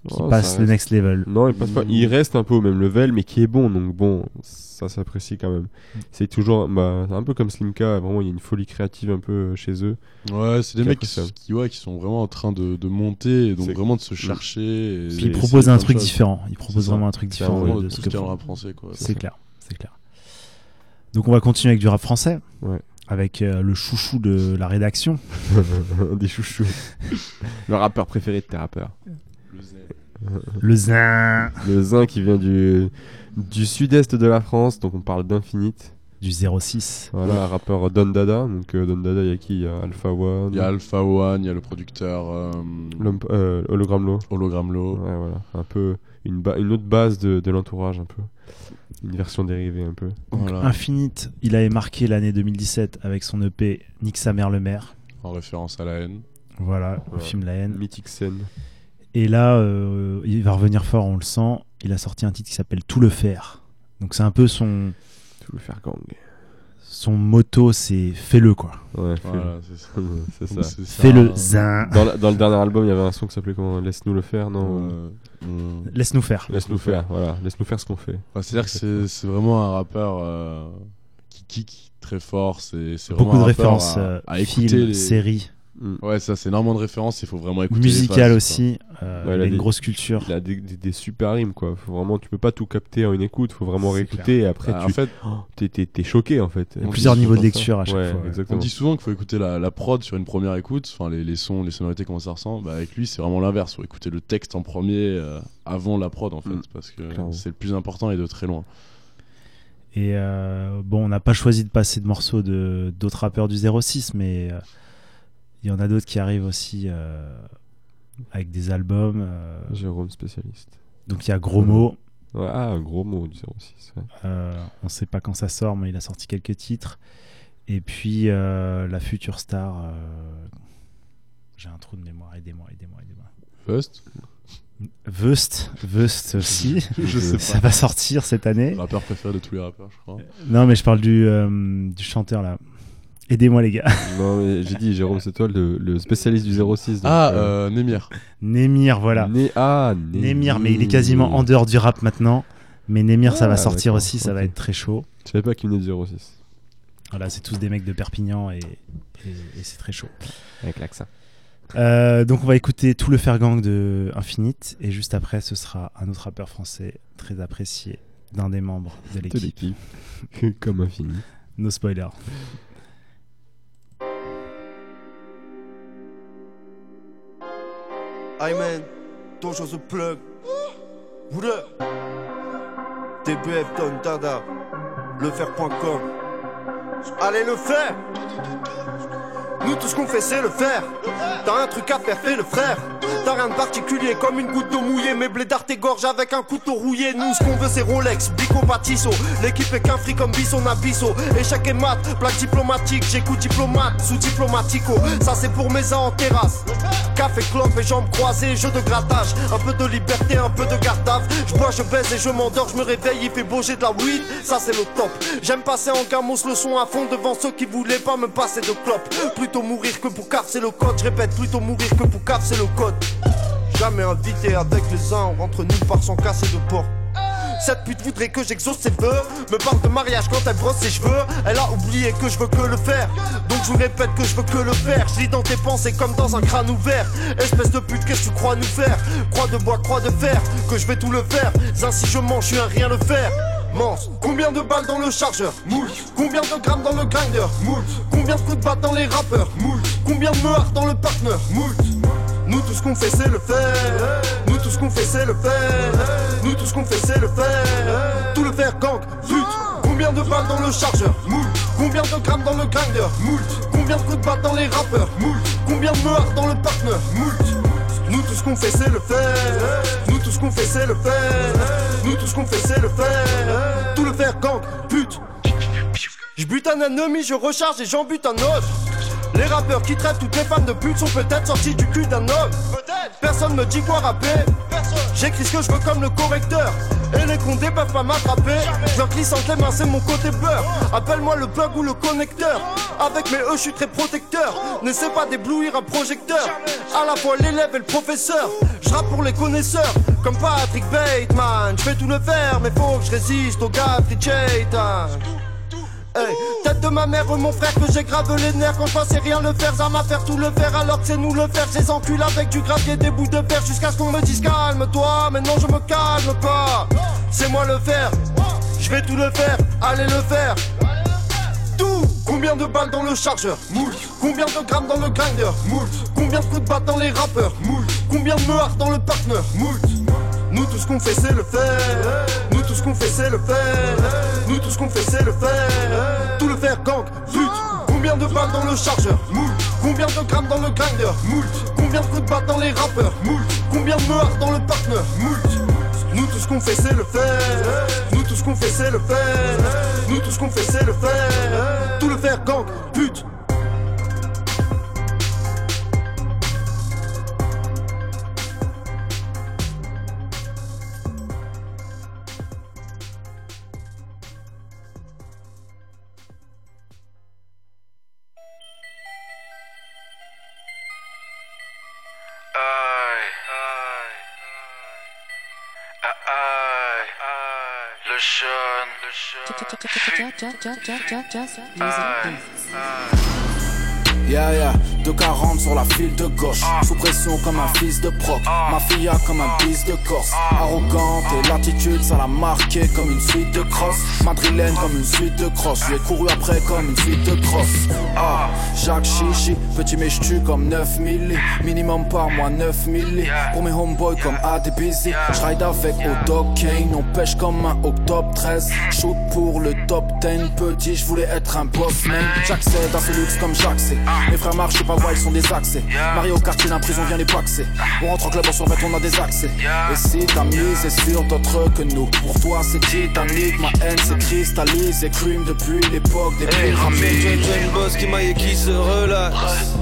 S3: qu'il
S4: Oh,
S3: passe le next level.
S4: Non, il passe pas. Il reste un peu au même level, mais qui est bon. Donc bon, ça s'apprécie quand même. C'est toujours bah, un peu comme Slimka. Vraiment, il y a une folie créative un peu euh, chez eux.
S5: Ouais, c'est des mecs qui, qui, ouais, qui sont vraiment en train de, de monter et donc vraiment de se chercher. et
S3: Puis il
S5: d'essayer
S3: propose
S5: plein
S3: un truc différent. Il propose
S5: C'est ça.
S3: vraiment un truc différent
S5: vraiment
S3: de
S5: de
S3: ce
S5: tout
S3: que. C'est clair, c'est clair. Donc on va continuer avec du rap français. Avec euh, le chouchou de la rédaction.
S4: Des chouchous. Le rappeur préféré de tes rappeurs.
S3: Le zin.
S4: Le zin qui vient du, du sud-est de la France, donc on parle d'Infinite.
S3: Du 06.
S4: Voilà, un rappeur Don Dada. Donc euh, Don Dada, il y a qui? Il y a Alpha One.
S5: Il y a Alpha One, il y a le producteur. euh,
S4: L'homme- euh, Hologram Low.
S5: Hologram Low.
S4: Ouais, voilà. Un peu une, ba- une autre base de, de l'entourage, un peu. Une version dérivée, un peu.
S3: Donc, Infinite, il avait marqué l'année 2017 avec son EP Nique sa mère le maire.
S5: En référence à la haine.
S3: Voilà, le film La haine.
S4: Mythique scène.
S3: Et là, euh, il va revenir fort, on le sent. Il a sorti un titre qui s'appelle Tout le faire. Donc c'est un peu son.
S4: Tout le faire gang.
S3: Son motto, c'est fais-le quoi.
S4: Ouais, fais-le.
S5: c'est ça.
S4: c'est ça.
S5: C'est ça.
S3: Fais-le zin.
S4: Dans, la- dans le dernier album, il y avait un son qui s'appelait comment? Laisse-nous le faire, non?
S5: Euh, euh,
S3: Laisse-nous faire.
S4: Laisse-nous faire, voilà. Laisse-nous faire ce qu'on fait.
S5: C'est-à-dire que c'est- c'est vraiment un rappeur euh, qui kick très fort. C'est c'est
S3: Beaucoup
S5: vraiment
S3: de
S5: un rappeur
S3: références,
S5: à,
S3: euh,
S5: à écouter
S3: films,
S5: les...
S3: séries.
S5: Ouais, ça, c'est énormément de références. Il faut vraiment écouter. les
S3: Musical aussi. euh,
S4: Ouais,
S3: il a une
S4: des-
S3: grosse culture.
S4: Il a des, des- des super rimes quoi. Faut vraiment, tu peux pas tout capter en une écoute. Faut vraiment réécouter
S3: clair.
S4: et après
S5: Bah,
S4: tu.
S5: en fait-
S4: oh, t'es, t'es choqué en fait.
S5: On
S3: plusieurs
S5: dit
S3: niveaux de lecture à chaque
S4: Ouais,
S3: fois. ouais.
S5: On dit souvent qu'il faut écouter la, la prod sur une première écoute, enfin les, les sons, les sonorités, comment ça ressemble. Bah, avec lui, c'est vraiment l'inverse. Faut écouter le texte en premier euh, avant la prod en fait,
S4: Mm.
S5: parce que c'est le plus important et de très loin.
S3: Et euh, bon, on n'a pas choisi de passer de morceaux de d'autres rappeurs du 06, mais euh, il y en a d'autres qui arrivent aussi euh, avec des albums. euh,
S4: Jérôme spécialiste.
S3: donc il y a Gros Mots.
S4: Ouais, ah, un gros mot du 06. ouais.
S3: euh, on sait pas quand ça sort, mais il a sorti quelques titres. Et puis euh, la future star. euh, J'ai un trou de mémoire. Aidez-moi, aidez-moi, aidez-moi.
S5: First,
S3: Vust, Vust aussi.
S5: Je sais
S3: Ça
S5: pas.
S3: va sortir cette année.
S5: le rappeur préféré de tous les rappeurs, je crois.
S3: Non, mais je parle du, euh, du chanteur là. Aidez-moi les gars.
S4: Non, mais j'ai dit Jérôme, c'est toi le, le spécialiste du 06. donc,
S5: Ah,
S4: euh,
S5: euh, Némir.
S3: Némir, voilà.
S4: Né- ah,
S3: Némir, mais il est quasiment en dehors du rap maintenant. Mais Némir, ça va
S4: Ah,
S3: sortir
S4: d'accord,
S3: aussi, ça va être très chaud.
S4: Je savais pas qu'il venait du 06.
S3: Voilà, c'est tous des mecs de Perpignan et, et- et c'est très chaud.
S4: Avec l'accent.
S3: Euh, donc on va écouter tout le Fergang de Infinite et juste après ce sera un autre rappeur français très apprécié d'un des membres de
S4: De
S3: l'équipe.
S4: l'équipe. Comme infini.
S3: No spoiler.
S12: Hey man, ton chose plug. What? TBF Don Dada, lefer.com. Allez le faire! Nous tout ce le faire. T'as un truc à faire, fais le frère. T'as rien de particulier comme une goutte d'eau mouillée. Mais blédards t'égorge avec un couteau rouillé. Nous ce qu'on veut c'est Rolex, Bico Batisso. L'équipe est qu'un fric comme Bisson Abisso. Échec et mat, plaque diplomatique. J'écoute diplomate, sous diplomatico. Ça c'est pour mes ans en terrasse. Café, clope et jambes croisées, jeu de grattage. Un peu de liberté, un peu de gardave. Je bois, je baise et je m'endors, je me réveille, il fait beau, j'ai de la weed. Ça c'est le top. J'aime passer en gamos le son à fond devant ceux qui voulaient pas me passer de clope. Plutôt mourir que pour caf, c'est le code. Je répète, plutôt mourir que pour caf, c'est le code. Jamais invité avec les uns, on rentre nulle part sans casser de porte. Cette pute voudrait que j'exauce ses vœux. Me parle de mariage quand elle brosse ses cheveux. Elle a oublié que je veux que le faire. Donc je vous répète que je veux que le faire. Je lis dans tes pensées comme dans un crâne ouvert. Espèce de pute qu'est-ce que tu crois nous faire? Croix de bois, croix de fer Que je vais tout le faire. Zin si je mange, je suis un rien le faire. Mance, combien de balles dans le chargeur? Moult Combien de grammes dans le grinder? Moult Combien de coups de batte dans les rappeurs? Moult Combien de meurs dans le partner Moult nous tout ce qu'on fait c'est le faire. Nous tout ce qu'on fait c'est le faire. Nous tout ce qu'on fait c'est le faire. Tout le faire gang, flûte Combien de balles dans le chargeur? Moult Combien de grammes dans le grinder? Moult Combien de coups de batte dans les rappeurs? Moult Combien de meurs dans le partner Moult nous tout ce qu'on fait c'est le faire. Nous tout ce qu'on fait c'est le faire. Nous tout ce qu'on fait c'est le faire. Tout le faire gang, pute. Je bute un ennemi, je recharge et j'en bute un autre les rappeurs qui traitent toutes les femmes de pute sont peut-être sortis du cul d'un homme. Personne me dit quoi rapper. J'écris ce que je veux comme le correcteur. Et les condés peuvent pas m'attraper. Je leur glisse entre les mains, c'est mon côté beurre. Appelle-moi le plug ou le connecteur. Avec mes E, je suis très protecteur. N'essaie pas d'éblouir un projecteur. À la fois l'élève et le professeur. Je rappe pour les connaisseurs. Comme Patrick Bateman. Je vais tout le faire, mais faut que je résiste au gars Chaitan. Tête de ma mère, mon frère, que j'ai grave les nerfs. Quand je pensais rien le faire, ça m'a faire tout le faire alors que c'est nous le faire, ces enculs avec du gravier, des bouts de fer jusqu'à ce qu'on me dise calme-toi, mais non je me calme pas, c'est moi le faire, je vais tout le faire, allez le faire. Tout. Combien de balles dans le chargeur? Moult. Combien de grammes dans le grinder? Moult. Combien de coups de batte dans les rappeurs? Moult. Combien de meurs dans le partner Moult. Nous tout ce qu'on fait c'est le faire tout ce qu'on fait c'est le faire. Nous tout ce qu'on fait c'est le faire. Tout le faire gang, flûte Combien de balles dans le chargeur? Moult. Combien de grammes dans le grinder? Moult. Combien de coups de batte dans les rappeurs? Moult. Combien de meurs dans le partner? Moult. Nous tout ce qu'on fait c'est le faire. Nous tout ce qu'on fait c'est le faire. Nous tout ce qu'on fait c'est le faire. Tout le faire gang, pute
S14: le jeune.
S18: Yeah, yeah, 240 sur la file de gauche. Sous pression comme un fils de proc. Ma fille a comme un bis de Corse. Arrogante et l'attitude, ça l'a marqué comme une suite de cross. Madrilène comme une suite de cross. J'ai couru après comme une suite de cross. Ah, Jacques Chichi, petit mais j'tue comme 9 milli. Minimum par mois 9 milli. Pour mes homeboys comme ADBZ. J'ride avec Dog Kane, on pêche comme un octobre 13. Shoot pour le top 10. Petit, je voulais être un boss man. J'accède à ce luxe comme j'accède. Mes frères marchent, je sais pas voir, ils sont des accès. Mario quartier d'un prison vient les paxer. On rentre en club, on survêt, on a des accès. Et si ta mise est sur d'autres que nous, pour toi c'est Titanic, ma haine c'est cristallise et crime depuis l'époque des
S20: Hey,
S18: pyramides.
S20: j'ai une bosse qui maille et qui se relaxe.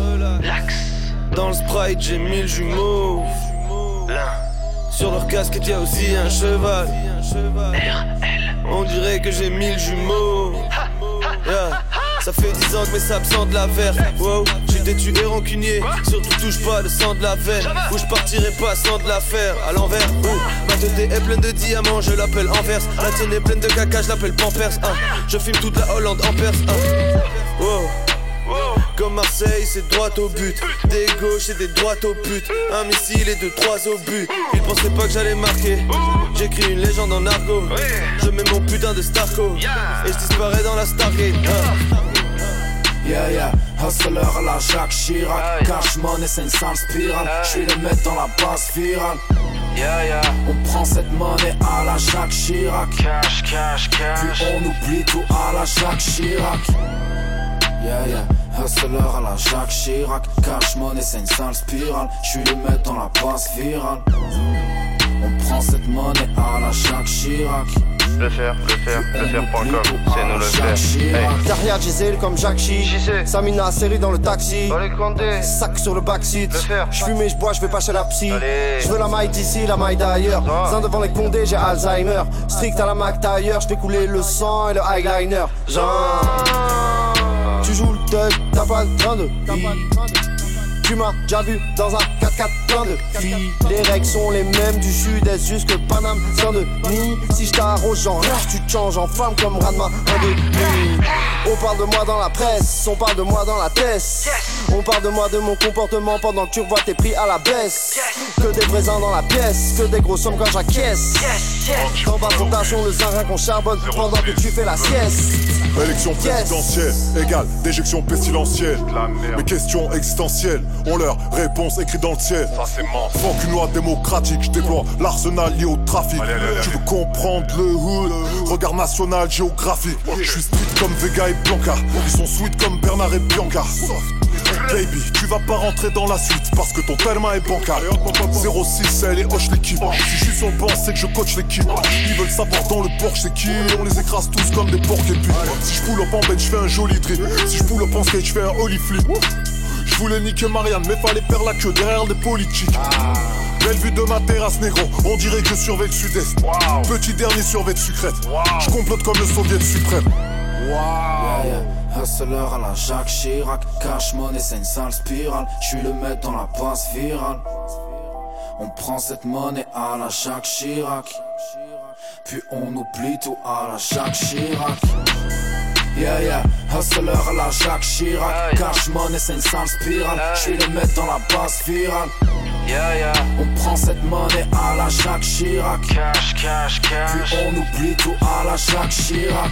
S20: Dans le sprite, j'ai mille jumeaux. Sur leur casquette, y a aussi un cheval. On dirait que j'ai mille jumeaux. Yeah. Ça fait 10 ans que mes sables sentent de la verre. Wow, j'ai têtu et rancunier. Surtout touche pas le sang de la veine. Où je partirai pas sans de la faire. À l'envers, où ma tête est pleine de diamants, je l'appelle Anvers. La tienne est pleine de caca, je l'appelle Pampers. hein. Je filme toute la Hollande en Perse. hein. Wow. Comme Marseille, c'est droit au but. Des gauches et des droites au putes. Un missile et deux, trois au but. Ils pensaient pas que j'allais marquer. J'écris une légende en argot. Je mets mon putain de Starco. Et je disparais dans la Stargate. hein.
S18: Yeah, yeah, hustler à la Jacques Chirac. Cash money, c'est une sale spirale. J'suis le maître dans la base virale.
S20: Yeah, yeah.
S18: On prend cette monnaie à la Jacques Chirac.
S20: Cash, cash, cash.
S18: Puis on oublie tout à la Jacques Chirac. Yeah, yeah, hustler à la Jacques Chirac. Cash money, c'est une sale spirale. J'suis le maître dans la base virale. On prend cette monnaie à la Jacques Chirac.
S21: Le faire, le faire, le faire.com, c'est nous le faire. Hey.
S12: Derrière Gisèle comme Jacques Chi. Samina série dans le taxi. Sac sur le backseat. Je fume et je bois, je vais pas chez la psy. Je veux la maille d'ici, la maille d'ailleurs. Zin devant les condés, j'ai Alzheimer. Strict à la Mac tailleur, je fais couler le sang et le eyeliner. Genre Tu joues le t'as pas le train de tu m'as déjà vu dans un 4x4 plein de filles. Les règles sont les mêmes du sud-est jusque Paname, Saint-Denis. Si je t'arrose, j'en rage, tu te changes en femme comme Radma, un de. On parle de moi dans la presse, on parle de moi dans la tête. On parle de moi, de mon comportement pendant que tu revois tes prix à la baisse. Que des présents dans la pièce, que des grosses sommes quand j'acquiesce. Dans bas fondation, le zinc qu'on charbonne pendant que tu fais la sieste.
S22: Élection présidentielle égale déjection pestilentielle. Mes questions existentielles ont leur réponse écrite dans le ciel. Faut qu'une loi démocratique, je déploie l'arsenal lié au trafic. Tu veux comprendre le hood, regard national géographique. Je suis strict comme Vega et Blanca, ils sont sweet comme Bernard et Bianca. Baby, tu vas pas rentrer dans la suite parce que ton tellement est bancal. 06, elle est hoche l'équipe. Si je suis sur le banc, c'est que je coach l'équipe. Ils veulent savoir dans le Porsche, c'est qui On les écrase tous comme des porcs et puis. Si je pull up en bench, je fais un joli drip. Si je pull up en skate, je fais un holy flip. Je voulais niquer Marianne, mais fallait faire la queue derrière des politiques. Belle vue de ma terrasse négro, on dirait que je surveille le sud-est. Petit dernier survêt de sucrète. Je complote comme le soviet suprême.
S18: Yeah, yeah. Hustler à la Jacques Chirac. Cash money, c'est une sale spirale. Je suis le maître dans la passe virale. On prend cette monnaie à la Jacques Chirac. Puis on oublie tout à la Jacques Chirac. Yeah, yeah, hustler à la Jacques Chirac. Cash money, c'est une sale spirale. Je suis le maître dans la passe virale.
S20: Yeah, yeah.
S18: On prend cette monnaie à la Jacques Chirac.
S20: Cash, cash, cash.
S18: Puis on oublie tout à la Jacques Chirac.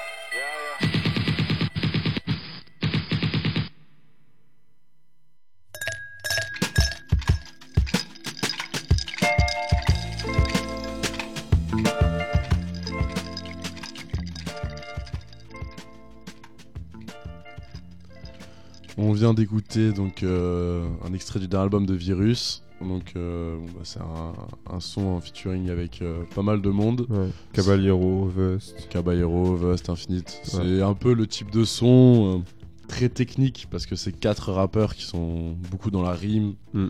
S5: vient d'écouter donc euh, un extrait du dernier album de Virus. Donc euh, bon, bah, c'est un, un son en featuring avec euh, pas mal de monde.
S4: Caballero, Vust.
S5: Caballero, Vust, Infinite.
S4: Ouais.
S5: C'est un peu le type de son très technique parce que c'est quatre rappeurs qui sont beaucoup dans la rime.
S4: Mm.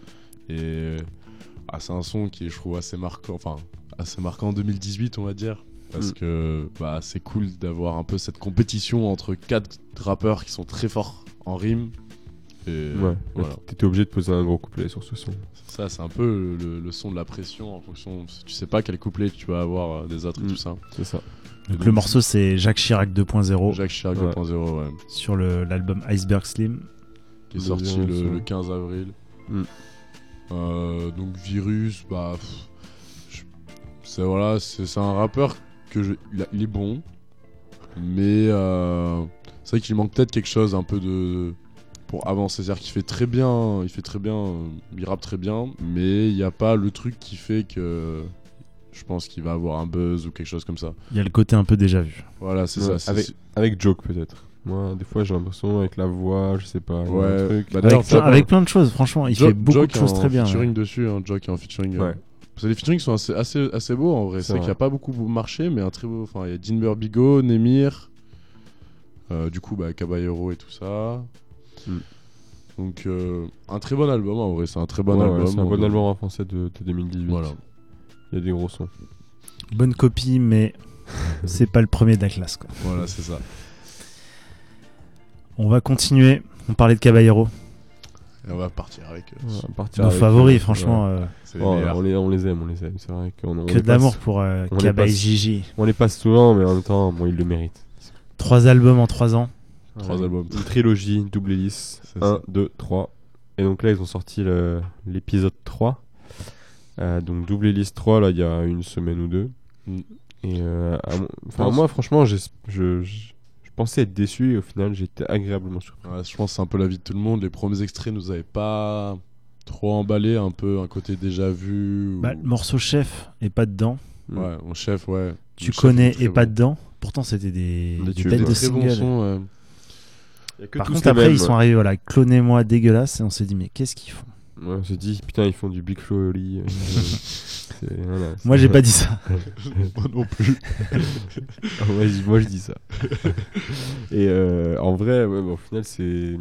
S5: Et ah, c'est un son qui est, je trouve, assez marquant. Enfin, assez marquant en 2018, on va dire. Parce
S4: Mm.
S5: que bah, c'est cool d'avoir un peu cette compétition entre quatre rappeurs qui sont très forts en rime Et
S4: Ouais,
S5: voilà.
S4: t'étais obligé de poser un gros couplet sur ce son.
S5: Ça, c'est un peu le, le son de la pression en fonction. Tu sais pas quel couplet tu vas avoir euh, des autres et
S4: Mm.
S5: tout ça.
S4: C'est ça.
S3: Donc
S5: donc,
S3: le morceau c'est Jacques Chirac 2.0
S5: Jacques Chirac
S4: Ouais.
S5: 2.0, ouais.
S3: sur le- l'album Iceberg Slim.
S5: Qui est
S4: Le
S5: sorti le,
S4: ça.
S5: le 15 avril.
S4: Mm.
S5: Euh, donc Virus, bah. c'est voilà, c'est un rappeur que je, il, a- il est bon, mais euh, c'est vrai qu'il manque peut-être quelque chose un peu de pour avancer. C'est-à-dire qu'il fait très bien, il fait très bien, euh, il rappe très bien, mais il n'y a pas le truc qui fait que je pense qu'il va avoir un buzz ou quelque chose comme ça.
S3: Il y a le côté un peu déjà vu.
S5: Voilà, c'est
S4: Ouais,
S5: ça.
S4: Avec, avec Joke peut-être. Moi, des fois, j'ai l'impression avec la voix, je sais pas.
S5: Ouais.
S4: un truc.
S5: Bah,
S3: Avec, plein,
S5: Joke-
S3: avec plein de choses, franchement, il
S5: Jo-
S3: fait beaucoup
S5: Joke
S3: de choses très bien.
S5: featuring
S3: ouais.
S5: dessus, hein, Joke est en featuring. euh. Parce que les featuring sont assez, assez, assez beaux en vrai.
S4: C'est
S5: qu'il n'y a pas beaucoup marché, mais un très beau. Enfin, il y a Dinber Bigot, Nemir, euh, du coup, bah, Caballero et tout ça.
S4: Mm.
S5: Donc, euh, un très bon album en vrai. C'est un très bon
S4: Ouais, ouais,
S5: album.
S4: c'est un bon
S5: On-
S4: album en français de, de 2018.
S5: Voilà.
S4: Il y a des gros sons.
S3: Bonne copie, mais c'est pas le premier de la classe. Quoi.
S5: Voilà, c'est ça.
S3: On va continuer. On parlait de Caballero.
S5: Et on va partir avec euh,
S4: Ouais, partir
S3: Nos
S4: avec,
S3: favoris,
S4: euh,
S3: franchement.
S4: ouais.
S3: euh,
S5: les
S4: Oh, on, les, on les aime, on les aime. C'est vrai qu'on on
S3: que de l'amour pour euh,
S4: passe-
S3: Gigi.
S4: On les passe souvent, mais en même temps, bon, ils le méritent.
S3: Trois albums en trois ans.
S5: Trois
S4: Ouais.
S5: albums.
S4: Une trilogie, double hélice.
S5: C'est
S4: 1,
S5: ça.
S4: 2, 3. Et donc là, ils ont sorti l'épisode 3. Euh, donc double hélice 3, là, il y a une semaine ou deux.
S5: Mm.
S4: Et euh, à moi, franchement, je, je, je pensais être déçu et au final, j'ai été agréablement surpris.
S5: Ouais, je pense que c'est un peu la vie de tout le monde. Les premiers extraits nous avaient pas trop emballé, un peu un côté déjà vu. ou-
S3: Bah, le morceau chef est pas dedans.
S5: Ouais, mon chef, ouais.
S3: Tu
S5: Mon
S3: connais
S5: est
S3: et pas
S5: bon.
S3: dedans. Pourtant, c'était des,
S4: Des
S3: des
S4: Des
S3: de
S5: Très bon
S3: singles.
S5: son, ouais.
S4: Il y a que
S3: Par contre, après,
S4: mêmes.
S3: ils sont arrivés, voilà, clonez-moi dégueulasse, et on s'est dit, mais qu'est-ce qu'ils font?
S4: Ouais, on s'est dit, putain, ils font du Big Flow lit. Euh, c'est- voilà,
S3: Moi, j'ai pas dit ça.
S5: Moi non plus.
S4: Ah, moi, je- moi, je dis ça. Et euh, en vrai, ouais, bah, au final, c'est.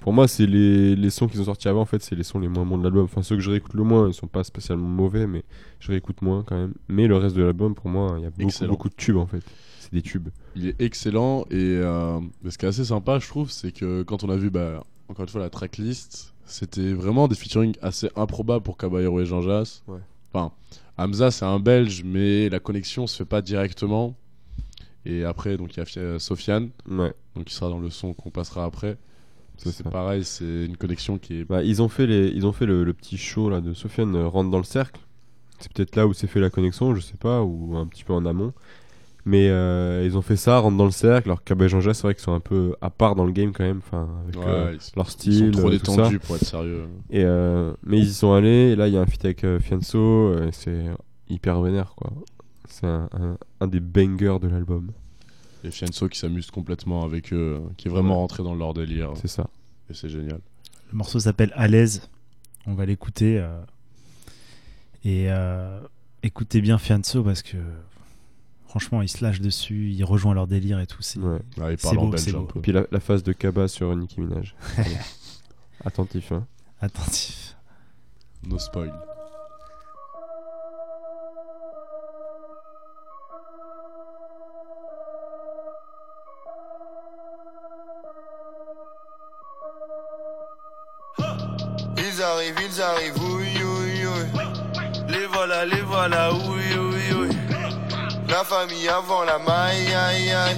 S4: Pour moi, c'est les, les sons qu'ils ont sortis avant, en fait, c'est les sons les moins bons de l'album. Enfin, ceux que je réécoute le moins, ils sont pas spécialement mauvais, mais je réécoute moins quand même. Mais le reste de l'album, pour moi, il y a beaucoup,
S5: Excellent.
S4: beaucoup de tubes, en fait. C'est des tubes.
S5: Il est excellent et euh, ce qui est assez sympa, je trouve, c'est que quand on a vu, bah, encore une fois, la tracklist, c'était vraiment des featuring assez improbables pour Caballero et Jean Jass.
S4: Ouais.
S5: Enfin, Hamza, c'est un Belge, mais la connexion se fait pas directement. Et après, donc il y a Fia- Sofiane,
S4: Ouais.
S5: donc qui sera dans le son qu'on passera après.
S4: C'est
S5: C'est
S4: ça.
S5: pareil, c'est une connexion qui est.
S4: Bah, ils ont fait, les, ils ont fait le, le petit show là, de Sofiane euh, rentre dans le cercle. C'est peut-être là où s'est fait la connexion, je sais pas, ou un petit peu en amont. Mais euh, ils ont fait ça, rentre dans le cercle. Alors Cabé et Jean c'est vrai qu'ils sont un peu à part dans le game quand même, enfin, avec
S5: Ouais,
S4: euh,
S5: ils sont-
S4: leur
S5: Ils
S4: style.
S5: sont trop
S4: euh,
S5: détendus pour être sérieux.
S4: Et euh, mais ils y sont allés, et là il y a un feat avec euh, Fianso, c'est hyper vénère quoi. C'est un, un- un des bangers de l'album.
S5: Et Fianso qui s'amuse complètement avec eux, qui est vraiment
S4: Ouais.
S5: rentré dans leur délire.
S4: C'est ça.
S5: Et c'est génial.
S3: Le morceau s'appelle À l'aise. On va l'écouter. euh, Et euh, écoutez bien Fianso parce que franchement, il se lâche dessus, il rejoint leur délire et tout. C'est
S4: Ouais.
S5: Ouais, il
S3: c'est beau, c'est.
S4: Puis la, la phase de Kaba sur Nicki Minaj. Attentif hein.
S3: attentif.
S5: No spoil.
S12: Ils arrivent, ils arrivent, oui, oui, oui. Les voilà, les voilà, oui. La famille avant la maille, aïe, aïe.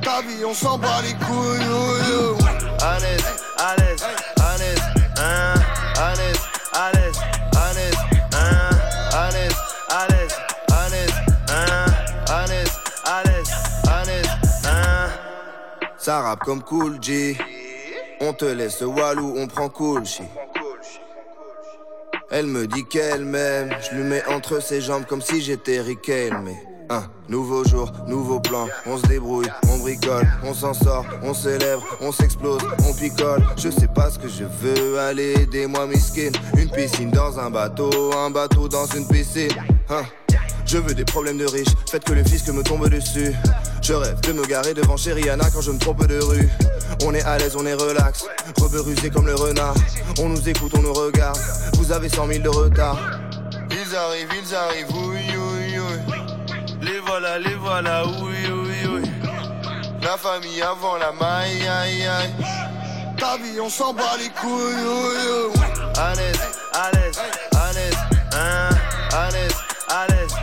S12: Ta vie, on s'en bat les couilles, oui, oui. À l'aise, à l'aise, à l'aise, hein. À l'aise, à l'aise, à l'aise, hein. À l'aise, à l'aise, à l'aise, hein. À l'aise, à l'aise, à l'aise, hein. Ça rappe comme Cool G. On te laisse Walou, on prend Cool Shit. Elle me dit qu'elle m'aime, je lui mets entre ses jambes comme si j'étais Riquel, mais un nouveau jour, nouveau plan, on se débrouille, on bricole, on s'en sort, on s'élève, on s'explose, on picole. Je sais pas ce que je veux, aller aidez-moi miskin. Une piscine dans un bateau, un bateau dans une piscine. Hein. Je veux des problèmes de riches, faites que le fisc me tombe dessus. Je rêve de me garer devant chez quand je me trompe de rue. On est à l'aise, on est relax, rebeu rusé comme le renard. On nous écoute, on nous regarde. Vous avez 100 000 de retard. Ils arrivent, ils arrivent. Les voilà, les voilà, oui, oui, oui. La famille avant la maille, aïe, aïe.
S23: Vie, on s'en bat les couilles. oui, oui.
S24: À l'aise, à l'aise, à l'aise, hein, à l'aise, à l'aise,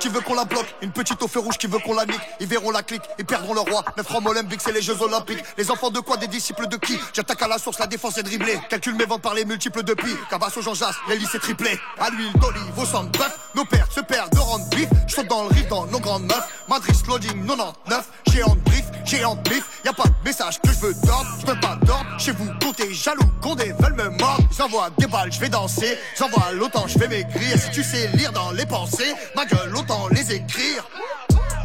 S23: qui veut qu'on la bloque, une petite au feu rouge qui veut qu'on la nique. Ils verront la clique, ils perdront leur roi. Neuf francs olympiques, c'est les Jeux Olympiques. Les enfants de quoi Des disciples de qui J'attaque à la source, la défense est dribblée. Calcule mes ventes par les multiples de pi. Cabasso Jean Jass, les lycées triplés. À l'huile d'olive, au sang. Nos pères se perdent de rendre bif. Je saute dans le riff dans nos grandes meufs. Madrid loading 99. Géant de brief, géant de bif. Y a pas de message que je veux d'ordre. Je veux pas d'ordre. Chez vous, comptez jaloux, condés veulent me mordre. J'envoie des balles, je vais danser. J'envoie l'autant, je vais m'écrire. Si tu sais lire dans les pensées, ma gueule, les écrire.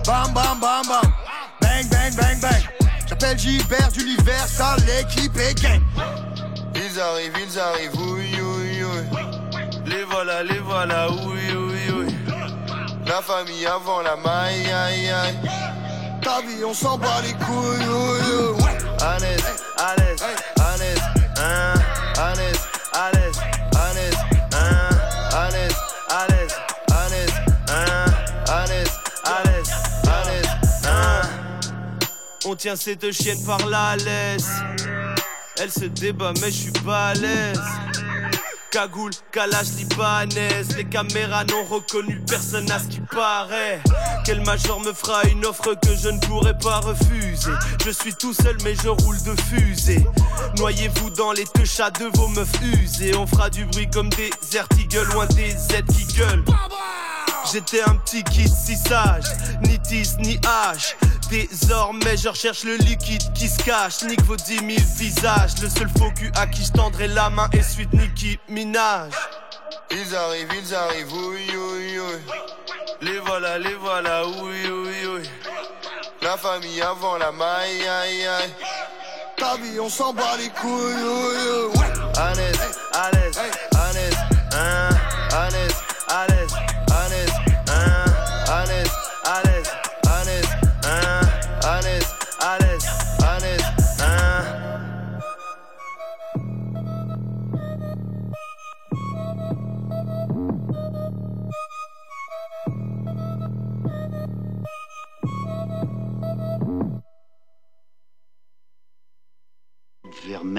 S23: Bam bam bam bam. Bang bang bang bang. J'appelle Gilbert d'Universal, l'équipe est gang.
S24: Ils arrivent, ils arrivent, oui, oui, oui. Les voilà, les voilà, oui, oui, oui. La famille avant la maille, aïe, aïe.
S23: Ta vie, on s'en bat les couilles. oui, oui.
S24: À l'aise, à l'aise, à l'aise, hein, On tient cette chienne par la laisse. Elle se débat, mais je suis pas à l'aise. Cagoule, calage libanaise. Les caméras n'ont reconnu personne à ce qui paraît. Quel major me fera une offre que je ne pourrai pas refuser? Je suis tout seul, mais je roule de fusée. Noyez-vous dans les deux chats de vos meufs usées. On fera du bruit comme des Ertigles ou un DZ qui gueule. J'étais un petit kid si sage, ni tease ni hache. Désormais, je recherche le liquide qui se cache. Nique vos dix mille visages. Le seul faux cul à qui je tendrai la main est suite Nicki Minaj. Ils arrivent, ils arrivent, oui, oui, oui. Les voilà, les voilà, oui, oui, oui. La famille avant la maille, aïe, aïe.
S23: Ta vie, on s'en bat les couilles. oui, oui.
S24: À l'aise, à l'aise, à l'aise, hein,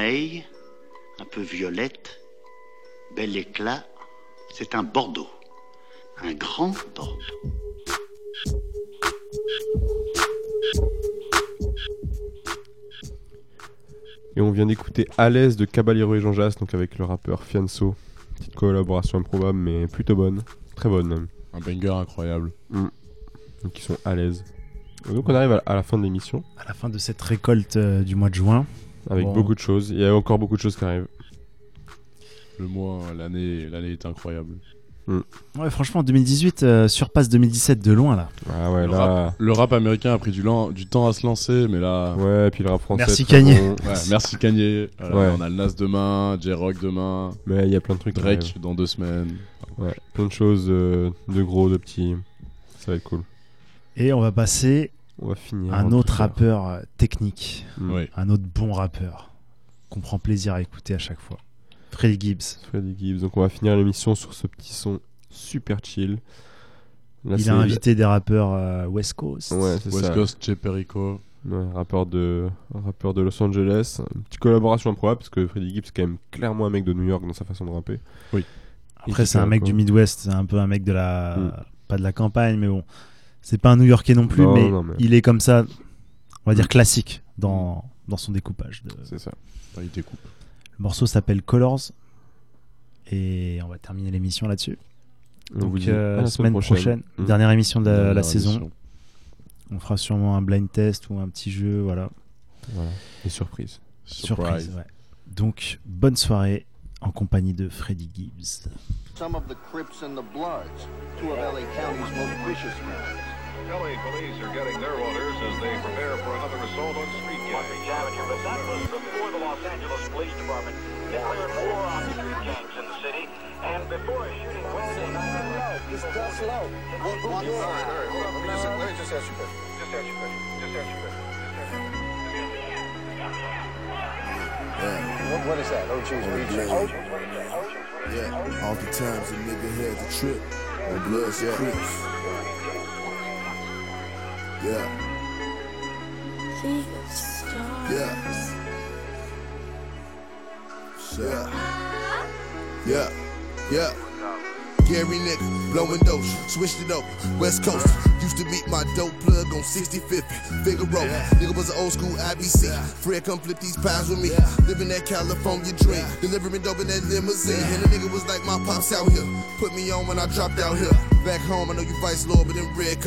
S25: Vermeil, un peu violette, bel éclat, c'est un Bordeaux. Un grand Bordeaux.
S4: Et on vient d'écouter À l'aise de Caballero et Jean Jass, donc avec le rappeur Fianso. Petite collaboration improbable, mais plutôt bonne. Très bonne même.
S5: Un banger incroyable.
S4: Mm. Donc ils sont à l'aise. Donc on arrive à- à la fin de l'émission.
S3: À la fin de cette récolte euh, du mois de juin.
S4: Avec
S3: Bon,
S4: beaucoup de choses. Il y a encore beaucoup de choses qui arrivent.
S5: Le mois, l'année, l'année est incroyable.
S3: Ouais, franchement, 2018 euh, surpasse 2017 de loin là.
S4: Ah ouais,
S5: le,
S4: là.
S5: rap, le rap américain a pris du, lan- du temps à se lancer, mais là.
S4: Ouais, et puis le rap français.
S3: Merci Kanye.
S4: bon.
S5: Ouais, merci Kanye. Voilà,
S4: Ouais.
S5: On a le Nas demain, J-Rock demain.
S4: Mais il y a plein de trucs.
S5: Drake dans deux semaines.
S4: Ouais, plein de choses euh, de gros, de petits. Ça va être cool.
S3: Et on va passer
S4: On va finir.
S3: un autre rappeur euh, technique.
S4: Mm.
S5: Oui.
S3: Un autre bon rappeur qu'on prend plaisir à écouter à chaque fois. Freddie Gibbs.
S4: Freddie Gibbs. Donc on va finir l'émission sur ce petit son super chill. Là,
S3: Il a invité des rappeurs euh, West Coast.
S4: Ouais, c'est
S5: West
S4: ça.
S5: Coast, Che Perico.
S4: Ouais, rappeur de, rappeur de Los Angeles. Une petite collaboration improbable parce que Freddie Gibbs, c'est quand même clairement un mec de New York dans sa façon de rapper.
S5: Oui.
S3: Après, c'est un mec du Midwest, c'est un peu un mec de la.
S4: Mm.
S3: Pas de la campagne, mais bon. C'est pas un New Yorkais non plus,
S4: Non,
S3: mais,
S4: non, mais-
S3: il est comme ça, on va dire classique dans, dans son découpage. de-
S4: C'est ça.
S5: Enfin, il découpe.
S3: Le morceau s'appelle Colors. Et on va terminer l'émission là-dessus.
S4: On
S3: Donc,
S4: vous dit
S3: euh,
S4: la
S3: semaine
S4: semaine
S3: prochaine,
S4: prochaine. Mm.
S3: dernière émission de la,
S5: Dernière
S3: la saison.
S5: émission.
S3: On fera sûrement un blind test ou un petit jeu, voilà.
S4: Voilà. Et surprise.
S3: Surprise, ouais. Donc, bonne soirée en compagnie de Freddie Gibbs.
S12: Some of the Crips and the Bloods, two of LA County's most vicious members.
S26: LA police are getting their orders as they prepare for another assault on street gangs.
S27: But that was before the Los Angeles Police Department declared war on street gangs in the city. And before a shooting Wednesday night,
S12: Just press low. What, what, all right, all right, hold on. Let me just, let me just ask you a question. Just ask you a question. Just ask you a question.
S28: Yeah.
S12: What, what is that? Oh, geez,
S28: Oh,
S12: what
S28: yeah.
S12: are you
S28: Yeah, all the a nigga had to trip.
S22: On Bloods and Crips. Yeah. Yeah. Yeah. Yeah. Yeah. Gary nigga, blowing dope, switched it up, West Coast. Used to meet my dope plug on 65th, Figaro. Nigga was an old school IBC. Fred come flip these pies with me. Living that California dream, delivering dope in that limousine. And the nigga was like my pops out here. Put me on when I dropped out here. Back home, I know you vice lord, but in red.